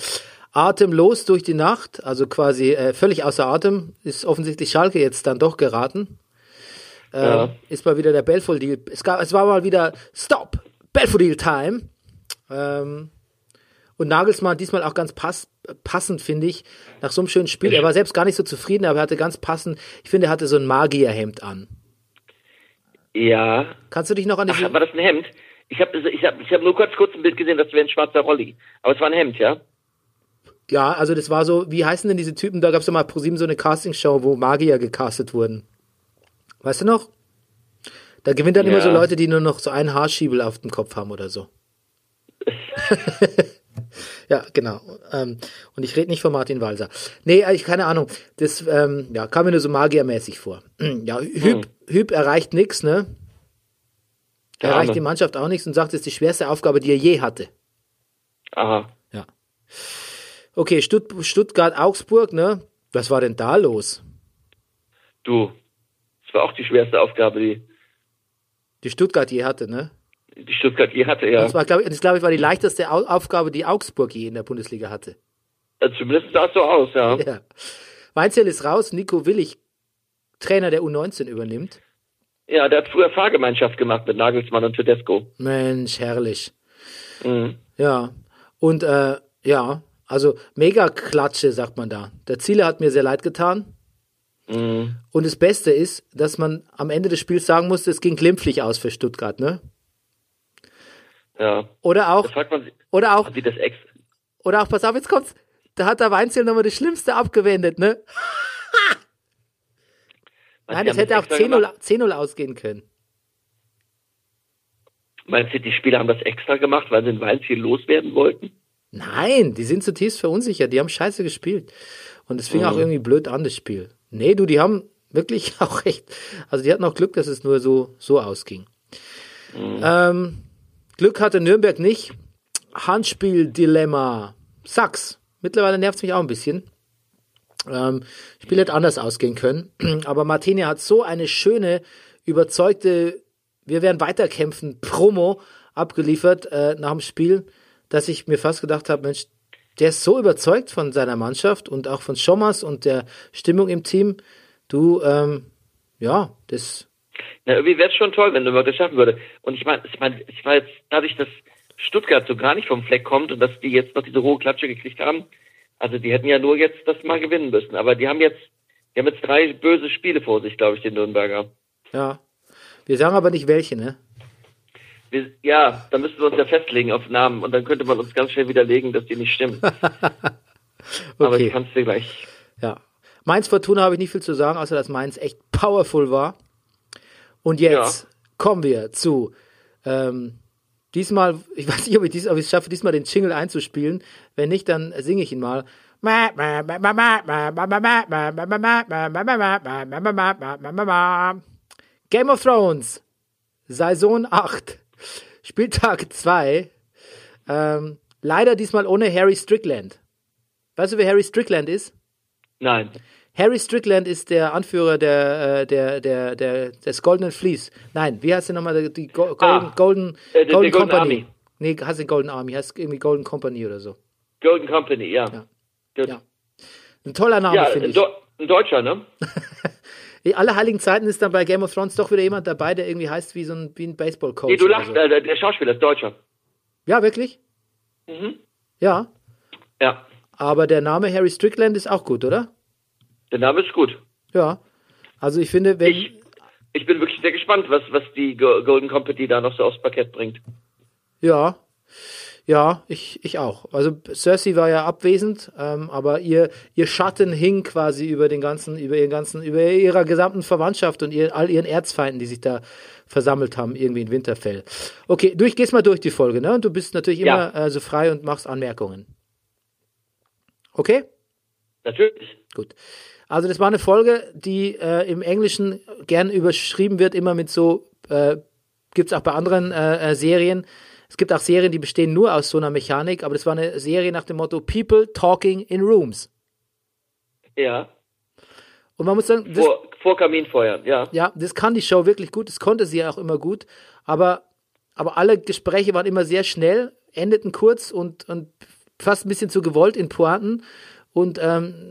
Atemlos durch die Nacht, also quasi äh, völlig außer Atem, ist offensichtlich Schalke jetzt dann doch geraten. Ähm, Ja. Ist mal wieder der Belfodil. Es, gab, es war mal wieder Stop, Belfodil Time. Ähm, und Nagelsmann diesmal auch ganz pass, passend, finde ich, nach so einem schönen Spiel. Er war selbst gar nicht so zufrieden, aber er hatte ganz passend, ich finde, er hatte so ein Magierhemd an. Ja. Kannst du dich noch an diese. Ach, war das ein Hemd? Ich habe ich hab, ich hab nur kurz kurz ein Bild gesehen, das wäre ein schwarzer Rolli. Aber es war ein Hemd, ja? ja, also das war so, wie heißen denn diese Typen? Da gab es doch mal pro sieben so eine Castingshow, wo Magier gecastet wurden. Weißt du noch? Da gewinnen dann immer Ja. so Leute, die nur noch so einen Haarschiebel auf dem Kopf haben oder so. ja, genau. Ähm, und ich rede nicht von Martin Walser. Nee, äh, ich keine Ahnung. Das ähm, ja, kam mir nur so magiermäßig vor. ja, Hüb, Hüb erreicht nichts, ne? Erreicht die Mannschaft auch nichts und sagt, es ist die schwerste Aufgabe, die er je hatte. Aha. Ja. Okay, Stutt Stuttgart, Augsburg, ne? Was war denn da los? Du. Das war auch die schwerste Aufgabe, die, Die Stuttgart je hatte, ne? Die Stuttgart je hatte, ja. Das war, glaube ich, das, ich, war die leichteste Au Aufgabe, die Augsburg je in der Bundesliga hatte. Also zumindest sah es so aus, ja. Ja. Weinzel ist raus, Nico Willig, Trainer der U19 übernimmt. Ja, der hat früher Fahrgemeinschaft gemacht mit Nagelsmann und Tedesco. Mensch, herrlich. Mhm. Ja. Und äh, ja, also mega Klatsche, sagt man da. Der Ziele hat mir sehr leid getan. Mhm. Und das Beste ist, dass man am Ende des Spiels sagen musste, es ging glimpflich aus für Stuttgart, ne? Ja. Oder auch, man oder auch, wie das ex. oder auch, pass auf, jetzt kommt's. Da hat der Weinzel nochmal das Schlimmste abgewendet, ne? Nein, das hätte auch extra 10-0 gemacht? 10-0 ausgehen können. Meinst du, die Spieler haben das extra gemacht, weil sie in Weinziel loswerden wollten? Nein, die sind zutiefst verunsichert. Die haben scheiße gespielt. Und es fing Mhm. auch irgendwie blöd an, das Spiel. Nee, du, die haben wirklich auch echt, also die hatten auch Glück, dass es nur so, so ausging. Mhm. Ähm, Glück hatte Nürnberg nicht. Handspiel-Dilemma. Sachs. Mittlerweile nervt es mich auch ein bisschen. Ähm, Spiel hätte anders ausgehen können. Aber Martinia hat so eine schöne, überzeugte, wir werden weiterkämpfen, Promo abgeliefert äh, nach dem Spiel, dass ich mir fast gedacht habe, Mensch, der ist so überzeugt von seiner Mannschaft und auch von Schommers und der Stimmung im Team. Du, ähm, ja, das Na, irgendwie wäre es schon toll, wenn Nürnberg das schaffen würde. Und ich meine, ich meine, ich war jetzt dadurch, dass Stuttgart so gar nicht vom Fleck kommt und dass die jetzt noch diese hohe Klatsche gekriegt haben. Also die hätten ja nur jetzt das mal gewinnen müssen. Aber die haben jetzt, die haben jetzt drei böse Spiele vor sich, glaube ich, den Nürnberger. Ja. Wir sagen aber nicht welche, ne? Wir, ja, da müssten wir uns ja festlegen auf Namen und dann könnte man uns ganz schnell widerlegen, dass die nicht stimmen. Aber Okay. ich kann es dir gleich. Ja. Mainz Fortuna habe ich nicht viel zu sagen, außer dass Mainz echt powerful war. Und jetzt kommen wir zu ähm, diesmal, ich weiß nicht, ob ich, dies, ob ich es schaffe, diesmal den Jingle einzuspielen. Wenn nicht, dann singe ich ihn mal. Game of Thrones, Saison 8, Spieltag 2. Ähm, leider diesmal ohne Harry Strickland. Weißt du, wer Harry Strickland ist? Nein. Harry Strickland ist der Anführer der, äh, der, der, der, des Golden Fleece. Nein, wie heißt der nochmal? Die- Die Go Golden, Ah, Golden, äh, Golden Golden Company. Army. Nee, heißt nicht Golden Army, heißt irgendwie Golden Company oder so. Golden Company, ja. Ja. Ja. Ein toller Name, Ja, finde ich. Do ein Deutscher, ne? In Alle heiligen Zeiten ist dann bei Game of Thrones doch wieder jemand dabei, der irgendwie heißt wie so ein, wie ein Baseball-Coach. Nee, du lachst, So. äh, der, der Schauspieler ist Deutscher. Ja, wirklich? Mhm. Ja. Ja, Aber der Name Harry Strickland ist auch gut, oder? Der Name ist gut. Ja. Also ich finde, wenn. Ich, ich bin wirklich sehr gespannt, was, was die Go Golden Company da noch so aufs Parkett bringt. Ja, ja, ich, ich auch. Also Cersei war ja abwesend, ähm, aber ihr, ihr Schatten hing quasi über den ganzen, über ihren ganzen, über ihrer gesamten Verwandtschaft und ihr, all ihren Erzfeinden, die sich da versammelt haben, irgendwie in Winterfell. Okay, du, ich gehst mal durch die Folge, ne? Und du bist natürlich Ja. immer äh, so frei und machst Anmerkungen. Okay? Natürlich. Gut. Also das war eine Folge, die äh, im Englischen gern überschrieben wird, immer mit so, äh, gibt es auch bei anderen äh, äh, Serien. Es gibt auch Serien, die bestehen nur aus so einer Mechanik, aber das war eine Serie nach dem Motto People Talking in Rooms. Ja. Und man muss sagen, das, Vor, vor Kaminfeuer, ja. ja, das kann die Show wirklich gut, das konnte sie auch immer gut, aber, aber alle Gespräche waren immer sehr schnell, endeten kurz und, und fast ein bisschen zu gewollt in Pointen und ähm,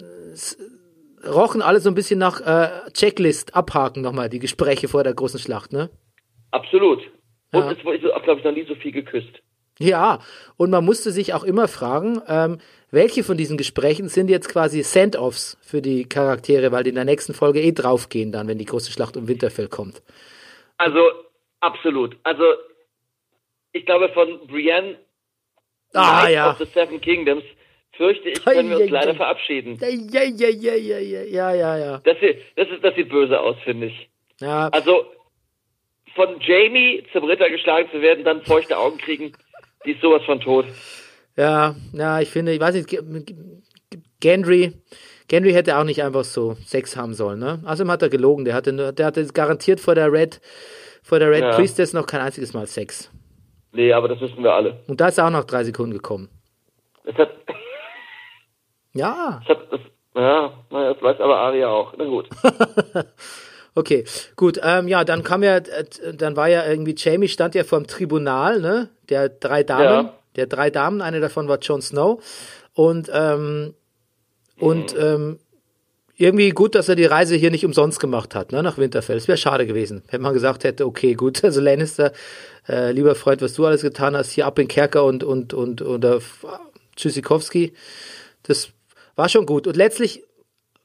rochen alle so ein bisschen nach äh, Checklist abhaken nochmal, die Gespräche vor der großen Schlacht, ne? Absolut. Und Ja. es wurde, auch, glaube ich, noch nie so viel geküsst. Ja, und man musste sich auch immer fragen, ähm, welche von diesen Gesprächen sind jetzt quasi Send-offs für die Charaktere, weil die in der nächsten Folge eh draufgehen dann, wenn die große Schlacht um Winterfell kommt. Also, absolut. Also, ich glaube, von Brienne Ah, ja. of the Seven Kingdoms fürchte ich, können wir uns leider verabschieden. Ja, ja, ja, ja, ja, ja, ja. Das sieht, das ist, das sieht böse aus, finde ich. Ja. Also, von Jamie zum Ritter geschlagen zu werden, dann feuchte Augen kriegen, die ist sowas von tot. Ja, ja, ich finde, ich weiß nicht, Gendry, Gendry hätte auch nicht einfach so Sex haben sollen, ne? Außerdem hat er gelogen, der hatte, der hatte garantiert vor der Red, vor der Red ja. Priestess noch kein einziges Mal Sex. Nee, aber das wissen wir alle. Und da ist er auch noch drei Sekunden gekommen. Das hat, ja, das hat, das, ja, naja, das weiß aber Aria auch. Na gut. Okay, gut. Ähm, ja, dann kam ja, äh, dann war ja irgendwie Jamie stand ja vor dem Tribunal, ne? Der drei Damen, Ja. der drei Damen. Eine davon war Jon Snow und ähm, und ähm, irgendwie gut, dass er die Reise hier nicht umsonst gemacht hat, ne? Nach Winterfell. Es wäre schade gewesen, wenn man gesagt hätte, okay, gut, also Lannister, äh, lieber Freund, was du alles getan hast, hier ab in Kerker und und und oder Tschüssikowski, das war schon gut. Und letztlich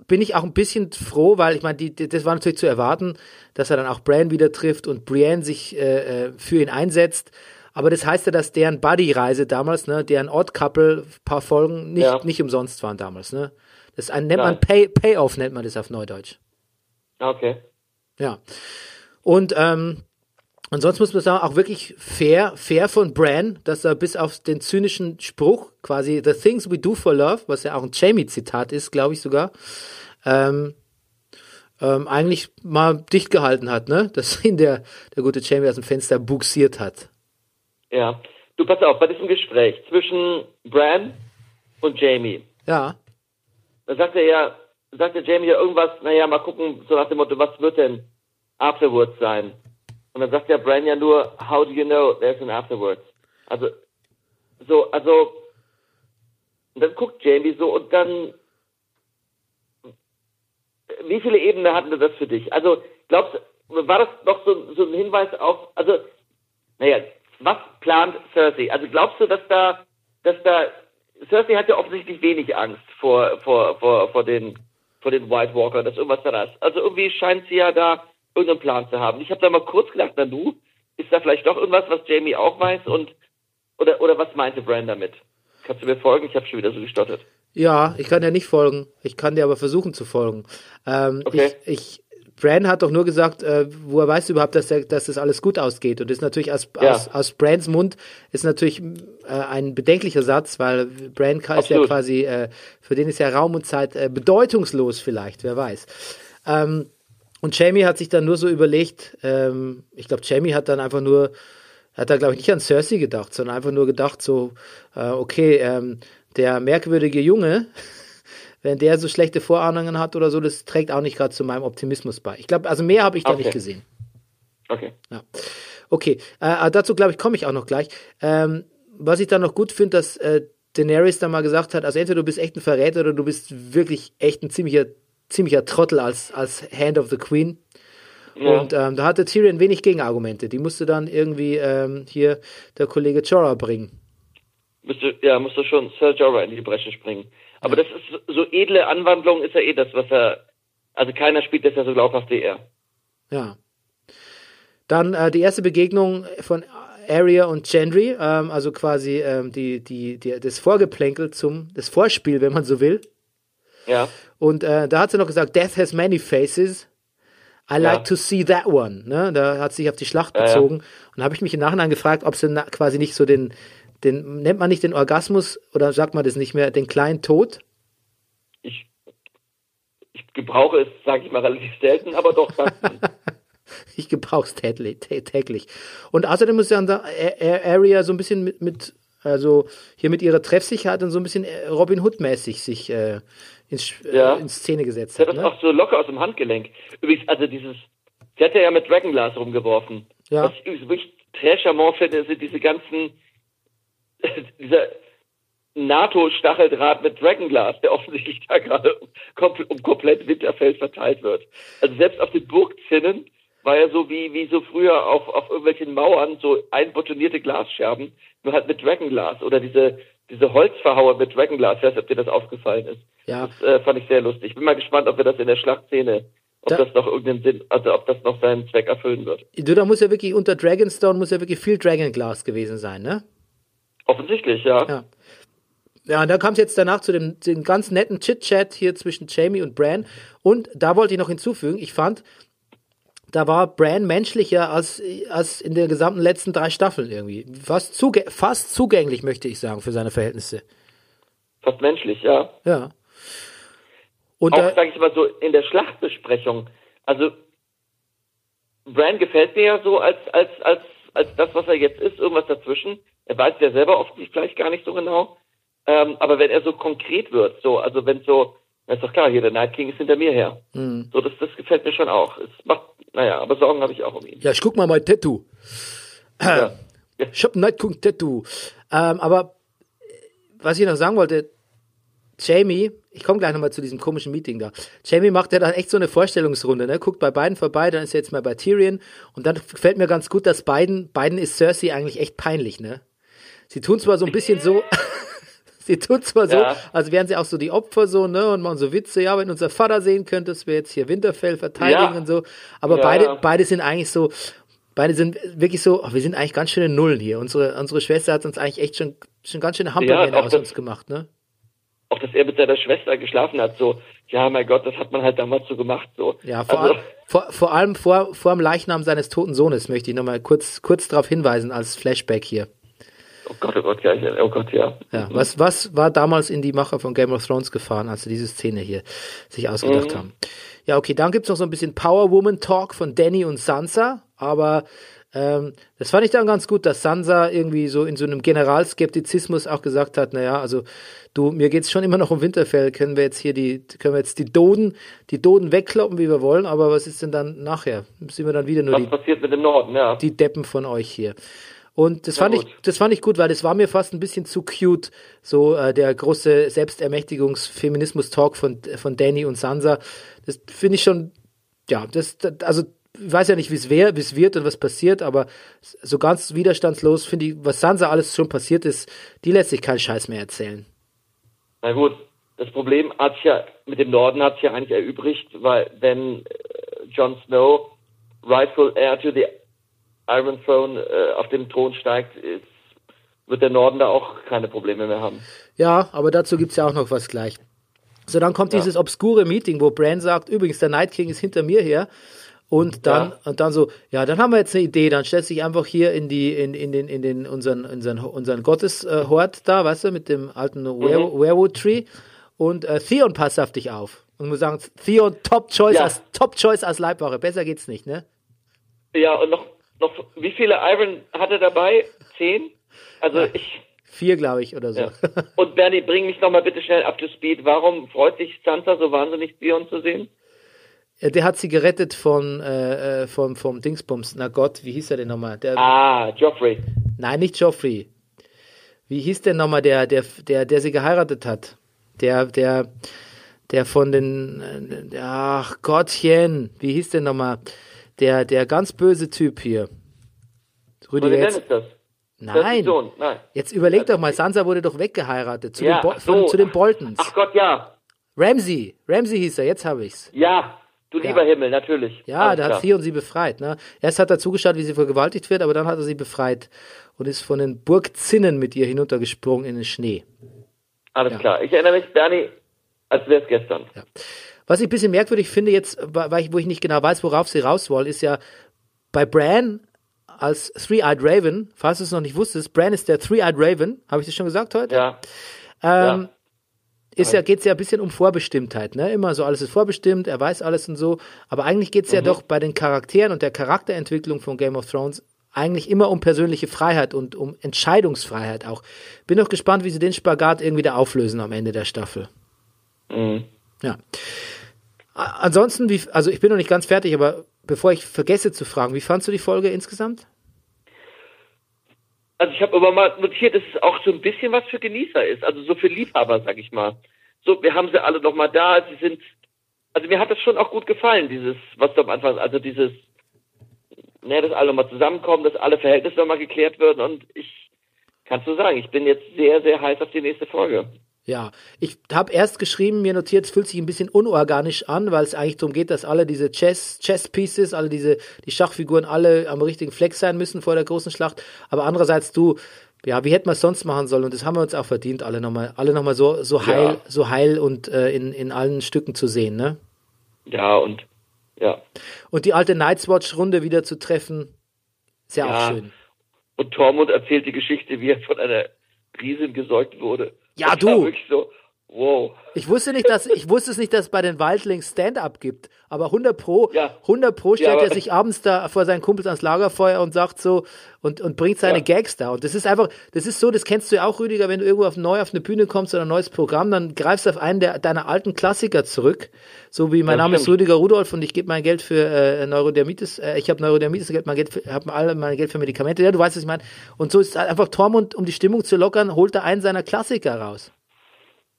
bin ich auch ein bisschen froh, weil ich meine, die, die, das war natürlich zu erwarten, dass er dann auch Bran wieder trifft und Brienne sich äh, äh, für ihn einsetzt. Aber das heißt ja, dass deren Buddy-Reise damals, ne, deren Odd-Couple, paar Folgen nicht, Ja. nicht umsonst waren damals, ne? Das ein, nennt man Nein. Pay, Payoff, nennt man das auf Neudeutsch. Okay. Ja. Und, ähm, und sonst muss man sagen, auch wirklich fair, fair von Bran, dass er bis auf den zynischen Spruch, quasi The Things We Do for Love, was ja auch ein Jamie-Zitat ist, glaube ich sogar, ähm, ähm, eigentlich mal dicht gehalten hat, ne? Dass ihn der, der gute Jamie aus dem Fenster buxiert hat. Ja. Du, pass auf, bei diesem Gespräch zwischen Bran und Jamie, Ja, da sagt er ja, sagt der Jamie ja irgendwas, naja, mal gucken, so nach dem Motto, was wird denn afterwards sein? Und dann sagt der Bran ja nur, how do you know there's an afterwards? Also, so, also, und dann guckt Jamie so und dann, wie viele Ebenen hatten das für dich? Also, glaubst war das doch so, so ein Hinweis auf, also, naja, was plant Cersei? Also glaubst du, dass da, dass da, Cersei hat ja offensichtlich wenig Angst vor, vor, vor, vor den, vor den White Walker, dass irgendwas da ist. Also irgendwie scheint sie ja da irgendeinen Plan zu haben. Ich habe da mal kurz gedacht, na du, ist da vielleicht doch irgendwas, was Jamie auch weiß und, oder, oder was meinte Bran damit? Kannst du mir folgen? Ich habe schon wieder so gestottert. Ja, ich kann dir nicht folgen. Ich kann dir aber versuchen zu folgen. Ähm, Okay. Ich, ich, Bran hat doch nur gesagt, äh, woher weißt du überhaupt, dass, er, dass das alles gut ausgeht? Und das ist natürlich aus, Ja. aus, aus Brans Mund ist natürlich äh, ein bedenklicher Satz, weil Bran ist ja quasi, äh, für den ist ja Raum und Zeit äh, bedeutungslos vielleicht, wer weiß. Ähm, und Jamie hat sich dann nur so überlegt, ähm, ich glaube, Jamie hat dann einfach nur, hat da glaube ich nicht an Cersei gedacht, sondern einfach nur gedacht so, äh, okay, ähm, der merkwürdige Junge, wenn der so schlechte Vorahnungen hat oder so, das trägt auch nicht gerade zu meinem Optimismus bei. Ich glaube, also mehr habe ich da Okay. nicht gesehen. Okay. Ja. Okay, äh, dazu glaube ich, komme ich auch noch gleich. Ähm, was ich dann noch gut finde, dass äh, Daenerys dann mal gesagt hat, also entweder du bist echt ein Verräter oder du bist wirklich echt ein ziemlicher, ziemlicher Trottel als, als Hand of the Queen. Ja. Und ähm, da hatte Tyrion wenig Gegenargumente. Die musste dann irgendwie ähm, hier der Kollege Jorah bringen. Müsste, ja, musste schon Sir Jorah in die Bresche springen. Aber das ist so- so edle Anwandlung ist ja eh das, was er, also keiner spielt das ja so glaubhaft wie er. Ja. Dann äh, die erste Begegnung von Arya und Gendry, ähm, also quasi ähm, die, die, die, das Vorgeplänkel zum, das Vorspiel, wenn man so will. Ja. Und äh, da hat sie noch gesagt, Death has many faces. I like Ja. to see that one. Ne? Da hat sie sich auf die Schlacht Ja, ja. bezogen. Und da habe ich mich im Nachhinein gefragt, ob sie na, quasi nicht so den, den, nennt man nicht den Orgasmus oder sagt man das nicht mehr, den kleinen Tod? Ich, ich gebrauche es, sage ich mal, relativ selten, aber doch. Ich gebrauch's täglich. tä- täglich. Und außerdem muss ja da Area so ein bisschen mit, mit, also hier mit ihrer Treffsicherheit und so ein bisschen äh, Robin Hood-mäßig sich äh, ins, Ja. äh, in Szene gesetzt hat. hat das Ne? auch so locker aus dem Handgelenk. Übrigens, also dieses, sie hat ja mit Dragonglass rumgeworfen. Ja. Was ich übrigens wirklich très charmant finde, sind diese ganzen, dieser NATO-Stacheldraht mit Dragonglass, der offensichtlich da gerade um, um komplett Winterfeld verteilt wird. Also selbst auf den Burgzinnen war ja so wie, wie so früher auf, auf irgendwelchen Mauern so einbetonierte Glasscherben, nur halt mit Dragonglass oder diese, diese Holzverhauer mit Dragonglass. Ich weiß nicht, ob dir das aufgefallen ist. Ja. Das äh, fand ich sehr lustig. Bin mal gespannt, ob wir das in der Schlachtszene, ob Da- das noch irgendeinen Sinn, also ob das noch seinen Zweck erfüllen wird. Du, da muss ja wirklich unter Dragonstone muss ja wirklich viel Dragonglass gewesen sein, ne? Offensichtlich, ja. Ja. Ja, und dann kam es jetzt danach zu dem, dem ganz netten Chit-Chat hier zwischen Jamie und Bran. Und da wollte ich noch hinzufügen, ich fand, da war Bran menschlicher als, als in den gesamten letzten drei Staffeln irgendwie. Fast, zuge fast zugänglich, möchte ich sagen, für seine Verhältnisse. Fast menschlich, ja. Ja. Und Auch, sage ich mal so, in der Schlachtbesprechung. Also, Bran gefällt mir ja so als, als, als, als das, was er jetzt ist, irgendwas dazwischen. Er weiß ja selber offensichtlich vielleicht gar nicht so genau. Ähm, aber wenn er so konkret wird, so, also wenn so, ist doch klar, hier, der Night King ist hinter mir her. Hm. So, das, das gefällt mir schon auch. Es macht, naja, aber Sorgen habe ich auch um ihn. ja, ich guck mal mein Tattoo. Ja. Ich hab ein Nightcook Tattoo. Ähm, aber was ich noch sagen wollte, Jamie, ich komme gleich nochmal zu diesem komischen Meeting da. Jamie macht ja dann echt so eine Vorstellungsrunde, ne? Guckt bei beiden vorbei, dann ist er jetzt mal bei Tyrion und dann gefällt mir ganz gut, dass beiden, beiden ist Cersei eigentlich echt peinlich, ne? Sie tun zwar so ein bisschen so, sie tun zwar so, Ja. als wären sie auch so die Opfer so, ne? Und machen so Witze, ja, wenn unser Vater sehen könnte, dass wir jetzt hier Winterfell verteidigen Ja. und so. Aber Ja, beide, beide sind eigentlich so, beide sind wirklich so, oh, wir sind eigentlich ganz schöne Nullen hier. Unsere, unsere Schwester hat uns eigentlich echt schon, schon ganz schöne auch aus das- uns gemacht, ne? auch dass er mit seiner Schwester geschlafen hat, so, ja, mein Gott, das hat man halt damals so gemacht, so. Ja, vor, also, all, vor, vor allem vor, vor dem Leichnam seines toten Sohnes möchte ich nochmal kurz, kurz darauf hinweisen als Flashback hier. Oh Gott, oh Gott, ja, ja, oh Gott, ja. Ja, was, was war damals in die Macher von Game of Thrones gefahren, als sie diese Szene hier sich ausgedacht haben? Ja, okay, dann gibt's noch so ein bisschen Power Woman Talk von Danny und Sansa, aber ähm, das fand ich dann ganz gut, dass Sansa irgendwie so in so einem Generalskeptizismus auch gesagt hat, naja, also du, mir geht's schon immer noch um Winterfell, können wir jetzt hier die, können wir jetzt die Doden, die Doden wegkloppen, wie wir wollen, aber was ist denn dann nachher? Sind wir dann wieder nur Was die, passiert mit dem Norden, ja. die Deppen von euch hier. Und das fand ich, gut. das fand ich gut, weil das war mir fast ein bisschen zu cute, so äh, der große Selbstermächtigungs-Feminismus-Talk von von Danny und Sansa. Das finde ich schon, ja, das, das also ich weiß ja nicht, wie es wie es wird und was passiert, aber so ganz widerstandslos finde ich, was Sansa alles schon passiert ist, die lässt sich keinen Scheiß mehr erzählen. Na gut, das Problem hat ja mit dem Norden hat sich ja eigentlich erübrigt, weil wenn äh, Jon Snow rightful heir to the Iron Throne äh, auf den Thron steigt, ist, wird der Norden da auch keine Probleme mehr haben. Ja, aber dazu gibt's ja auch noch was gleich. So, dann kommt Ja. dieses obskure Meeting, wo Bran sagt, übrigens, der Night King ist hinter mir her. Und dann, Ja. und dann so, ja, dann haben wir jetzt eine Idee, dann stellst du dich einfach hier in die, in, in den, in den, unseren, unseren, unseren Gotteshort da, weißt du, mit dem alten Mhm. Werewood Tree. Und äh, Theon passt auf dich auf. Und muss sagen, Theon, Top Choice Ja. als, Top Choice als Leibwache. Besser geht's nicht, ne? Ja, und noch, noch, wie viele Iron hat er dabei? Zehn? Also ich, Vier, glaube ich, oder so. ja. Und Bernie, bring mich nochmal bitte schnell up to speed. Warum freut sich Sansa so wahnsinnig, Theon zu sehen? Äh, Der hat sie gerettet von, äh, äh, vom, vom Dingsbums. Na Gott, wie hieß er denn nochmal? Der, Ah, Joffrey. Nein, nicht Joffrey. Wie hieß denn nochmal der, der, der, der sie geheiratet hat? Der, der, der von den, äh, ach Gottchen, wie hieß denn nochmal? Der, der ganz böse Typ hier. Rüdiger, jetzt, ist das? Das ist nein. Nein. jetzt überleg doch mal, Sansa wurde doch weggeheiratet zu, Ja, den, Bo so. zu den Boltons. Ach Gott, ja. Ramsey, Ramsey hieß er, jetzt habe ich's. Ja. Du lieber Himmel, natürlich. Ja, Alles da hat klar. Theon sie befreit. Ne? Erst hat er zugeschaut, wie sie vergewaltigt wird, aber dann hat er sie befreit und ist von den Burgzinnen mit ihr hinuntergesprungen in den Schnee. Alles klar. Ich erinnere mich, Bernie, als wäre es gestern. Was ich ein bisschen merkwürdig finde jetzt, weil ich, wo ich nicht genau weiß, worauf sie raus wollen, ist ja bei Bran als Three-Eyed Raven, falls du es noch nicht wusstest, Bran ist der Three-Eyed Raven, habe ich das schon gesagt heute? Ja. Ähm, ja. ist ja, geht's ja ein bisschen um Vorbestimmtheit, ne? Immer so, alles ist vorbestimmt, er weiß alles und so. Aber eigentlich geht's Mhm. ja doch bei den Charakteren und der Charakterentwicklung von Game of Thrones eigentlich immer um persönliche Freiheit und um Entscheidungsfreiheit auch. Bin doch gespannt, wie sie den Spagat irgendwie da auflösen am Ende der Staffel. Mhm. Ja. Ansonsten, wie, also ich bin noch nicht ganz fertig, aber bevor ich vergesse zu fragen, wie fandst du die Folge insgesamt? Also ich habe aber mal notiert, dass es auch so ein bisschen was für Genießer ist, also so für Liebhaber, sag ich mal. So, wir haben sie alle noch mal da, sie sind, also mir hat das schon auch gut gefallen, dieses, was du am Anfang, also dieses, ne, dass alle nochmal zusammenkommen, dass alle Verhältnisse nochmal geklärt werden und ich, kannst du sagen, ich bin jetzt sehr, sehr heiß auf die nächste Folge. Ja, ich habe erst geschrieben, mir notiert, es fühlt sich ein bisschen unorganisch an, weil es eigentlich darum geht, dass alle diese Chess, Chess Pieces, alle diese, die Schachfiguren alle am richtigen Fleck sein müssen vor der großen Schlacht. Aber andererseits du, ja, wie hätten wir es sonst machen sollen? Und das haben wir uns auch verdient, alle nochmal, alle nochmal so, so heil, Ja. so heil und äh, in, in allen Stücken zu sehen, ne? Ja, und, ja. Und die alte Night's Watch Runde wieder zu treffen, ist ja, auch schön. Und Tormund erzählt die Geschichte, wie er von einer Riesin gesäugt wurde. Ja, Das du. so, wow. Ich wusste nicht, dass ich wusste es nicht, dass es bei den Wildlings Stand-up gibt, aber 100 pro, Ja. 100 pro stellt Ja, er sich abends da vor seinen Kumpels ans Lagerfeuer und sagt so und und bringt seine Ja. Gags da und das ist einfach, das ist so, das kennst du ja auch Rüdiger, wenn du irgendwo auf neu auf eine Bühne kommst oder ein neues Programm, dann greifst du auf einen der deiner alten Klassiker zurück, so wie mein Name ist stimmt. Rüdiger Rudolf und ich gebe mein Geld für äh, Neurodermitis, äh, ich habe Neurodermitis, Geld, mein Geld, habe alle mein Geld für Medikamente, ja, du weißt, was ich meine. Und so ist halt einfach Tormund, um die Stimmung zu lockern, holt er einen seiner Klassiker raus.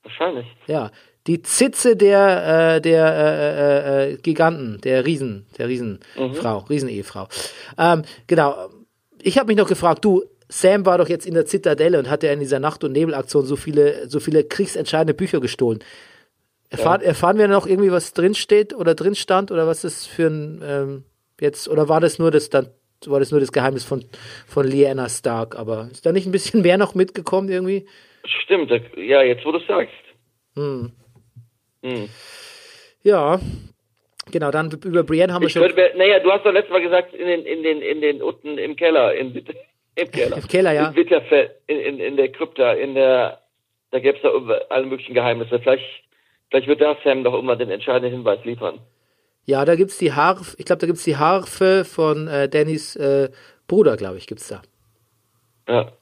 Wahrscheinlich. Ja, die Zitze der, äh, der äh, äh, äh, Giganten, der Riesen, der Riesenfrau, Riesenehefrau. Ähm, genau. Ich habe mich noch gefragt, du, Sam war doch jetzt in der Zitadelle und hat ja in dieser Nacht- und Nebelaktion so viele, so viele kriegsentscheidende Bücher gestohlen. Erfahren, erfahren wir noch irgendwie, was drin steht oder drin stand oder was das für ein ähm, jetzt oder war das nur das dann war das nur das Geheimnis von von Lyanna Stark? Aber ist da nicht ein bisschen mehr noch mitgekommen irgendwie? Stimmt, ja, jetzt wo du sagst. Hm. Ja, genau. Dann über Brienne haben wir Ich schon könnte naja, du hast doch letztes Mal gesagt, in den, in den, in den, unten im Keller, in, im Keller. Im Keller, ja. In Winterfell, in, in, in der Krypta, in der, da gäbe es da über- alle möglichen Geheimnisse. Vielleicht, vielleicht wird da Sam doch immer den entscheidenden Hinweis liefern. Ja, da gibt's die Harfe, ich glaube, da gibt's die Harfe von äh, Dannys äh, Bruder, glaube ich, gibt's da. Ja.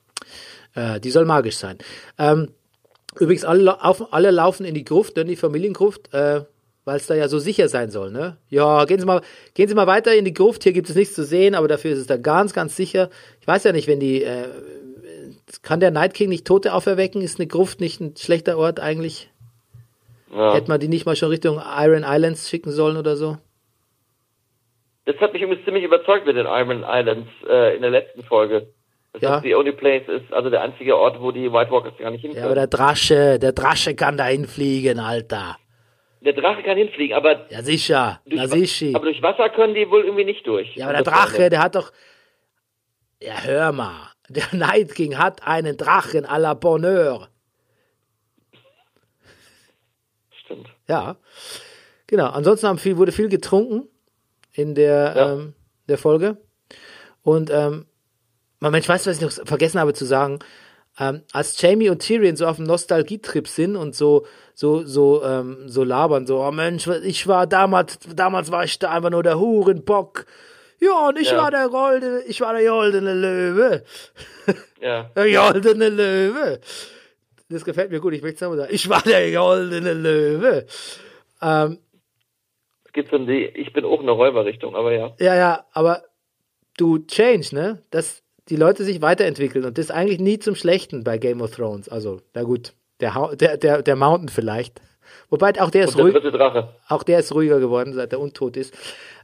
Äh, die soll magisch sein. Ähm, übrigens, alle, auf, alle laufen in die Gruft, in die Familiengruft, äh, weil es da ja so sicher sein soll, ne? Ja, gehen Sie mal, gehen Sie mal weiter in die Gruft, hier gibt es nichts zu sehen, aber dafür ist es da ganz, ganz sicher. Ich weiß ja nicht, wenn die, äh, kann der Night King nicht Tote auferwecken? Ist eine Gruft nicht ein schlechter Ort eigentlich? ja. Hätte man die nicht mal schon Richtung Iron Islands schicken sollen oder so? das hat mich übrigens ziemlich überzeugt mit den Iron Islands äh, in der letzten Folge. Das Ja. ist the only place ist, also der einzige Ort, wo die White Walkers gar nicht hin Ja, aber der Drasche, der Drasche kann da hinfliegen, Alter. der Drache kann hinfliegen, aber Ja, sicher. durch, Na, aber durch Wasser können die wohl irgendwie nicht durch. Ja, aber der Drache, der hat doch. Ja, hör mal. Der Night King hat einen Drachen à la Bonheur. Stimmt. Ja. Genau. Ansonsten viel, wurde viel getrunken in der, Ja. ähm, der Folge. Und, ähm, Mensch, weißt du, was ich noch vergessen habe zu sagen? Ähm, als Jamie und Tyrion so auf dem Nostalgietrip sind und so, so, so, ähm, so labern, so, oh Mensch, ich war damals, damals war ich da einfach nur der Hurenbock. Ja, und ich Ja. war der goldene, ich war der goldene Löwe. Ja. Der goldene Löwe. Das gefällt mir gut, ich möchte es nochmal sagen. Ich war der goldene Löwe. Ähm, Es gibt so in die, ich bin auch eine Räuberrichtung, aber ja. Ja, ja, aber du change, ne? Dass die Leute sich weiterentwickeln und das eigentlich nie zum Schlechten bei Game of Thrones. Also, na gut, der, Hau- der, der, der Mountain vielleicht. Wobei auch der ist der ruhig, Drache. auch der ist ruhiger geworden, seit er untot ist.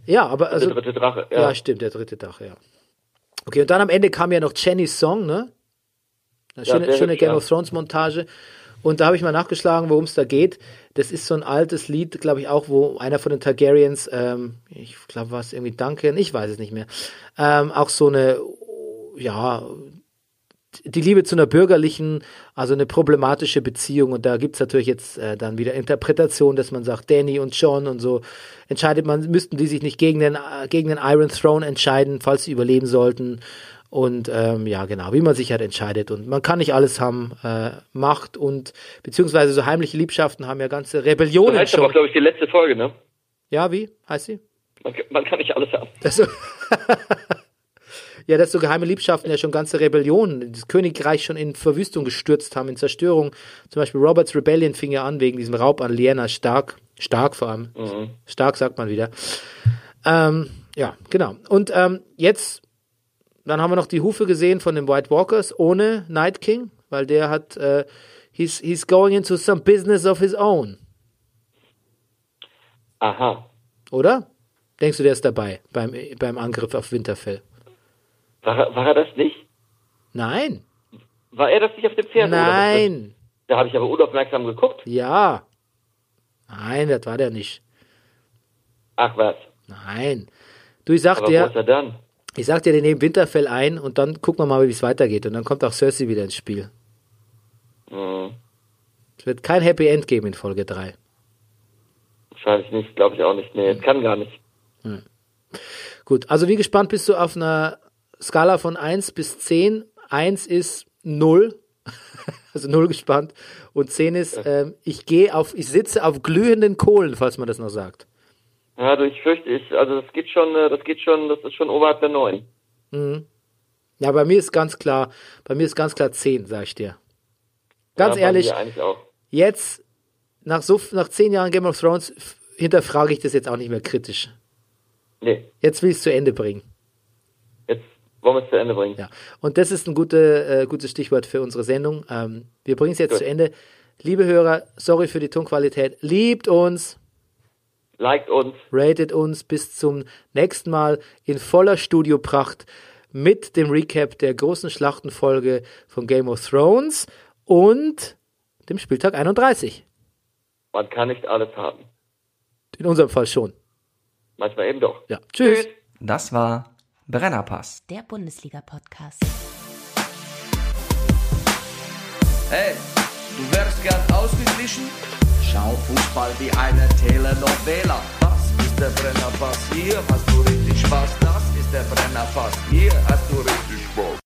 Ja, aber also, der dritte Drache, ja. ja. stimmt, der dritte Dach, ja. Okay, und dann am Ende kam ja noch Jennys Song, ne? Eine Ja, schöne, schöne Game of Thrones Montage. Und da habe ich mal nachgeschlagen, worum es da geht. Das ist so ein altes Lied, glaube ich, auch, wo einer von den Targaryens, ähm, ich glaube, war es irgendwie Duncan, ich weiß es nicht mehr, ähm, auch so eine, ja, die Liebe zu einer bürgerlichen, also eine problematische Beziehung. Und da gibt's natürlich jetzt äh, dann wieder Interpretation, dass man sagt, Danny und John und so entscheidet man, müssten die sich nicht gegen den, äh, gegen den Iron Throne entscheiden, falls sie überleben sollten. Und ähm, ja, genau, wie man sich halt entscheidet. Und man kann nicht alles haben. Äh, Macht und beziehungsweise so heimliche Liebschaften haben ja ganze Das Rebellionen heißt aber, schon. glaube ich, die letzte Folge, ne? Ja, wie? Heißt sie? Man, man kann nicht alles haben. Das so ja, dass so geheime Liebschaften ja schon ganze Rebellionen, das Königreich schon in Verwüstung gestürzt haben, in Zerstörung. Zum Beispiel Roberts Rebellion fing ja an wegen diesem Raub an Lyanna Stark. Stark vor allem. Stark sagt man wieder. Ähm, ja, genau. Und ähm, jetzt, dann haben wir noch die Hufe gesehen von den White Walkers ohne Night King, weil der hat, äh, he's, he's going into some business of his own, Aha. oder? Denkst du, der ist dabei beim, beim Angriff auf Winterfell? War, er- war er das nicht? Nein. War er das nicht auf dem Pferd? Nein. Da habe ich aber unaufmerksam geguckt. Ja. Nein, das war der nicht. Ach was. Nein. Du, ich sag Aber dir, ist er dann? ich sag dir, den nehmen Winterfell ein und dann gucken wir mal, wie es weitergeht. Und dann kommt auch Cersei wieder ins Spiel. Hm, Es wird kein Happy End geben in Folge 3. wahrscheinlich nicht, glaube ich auch nicht. Nee, Hm. kann gar nicht. Gut, also wie gespannt bist du auf einer Skala von 1 bis 10? 1 ist 0. Also 0 gespannt. Und 10 ist, ähm, ich gehe auf, ich sitze auf glühenden Kohlen, falls man das noch sagt. Ja, du, ich fürchte, ich, also das geht schon, äh, das geht schon, das ist schon oberhalb der neun. Ja, bei mir ist ganz klar, bei mir ist ganz klar 10, sag ich dir. Ganz ja, ehrlich, jetzt, nach so, nach 10 Jahren Game of Thrones, hinterfrage ich das jetzt auch nicht mehr kritisch. Nee, Jetzt will ich es zu Ende bringen. Wollen wir es zu Ende bringen. Ja. Und das ist ein gute, äh, gutes Stichwort für unsere Sendung. Ähm, wir bringen es jetzt Gut. zu Ende. Liebe Hörer, sorry für die Tonqualität. Liebt uns, Liked uns. ratet uns bis zum nächsten Mal in voller Studiopracht mit dem Recap der großen Schlachtenfolge von Game of Thrones und dem Spieltag 31. Man kann nicht alles haben. In unserem Fall schon. Manchmal eben doch. Ja. Tschüss. Das war Brennerpass. Der Bundesliga-Podcast. Hey, du wärst gern ausgeglichen? Schau Fußball wie eine Telenovela. Das ist der Brennerpass, hier hast du richtig Spaß. Das ist der Brennerpass, hier hast du richtig Spaß.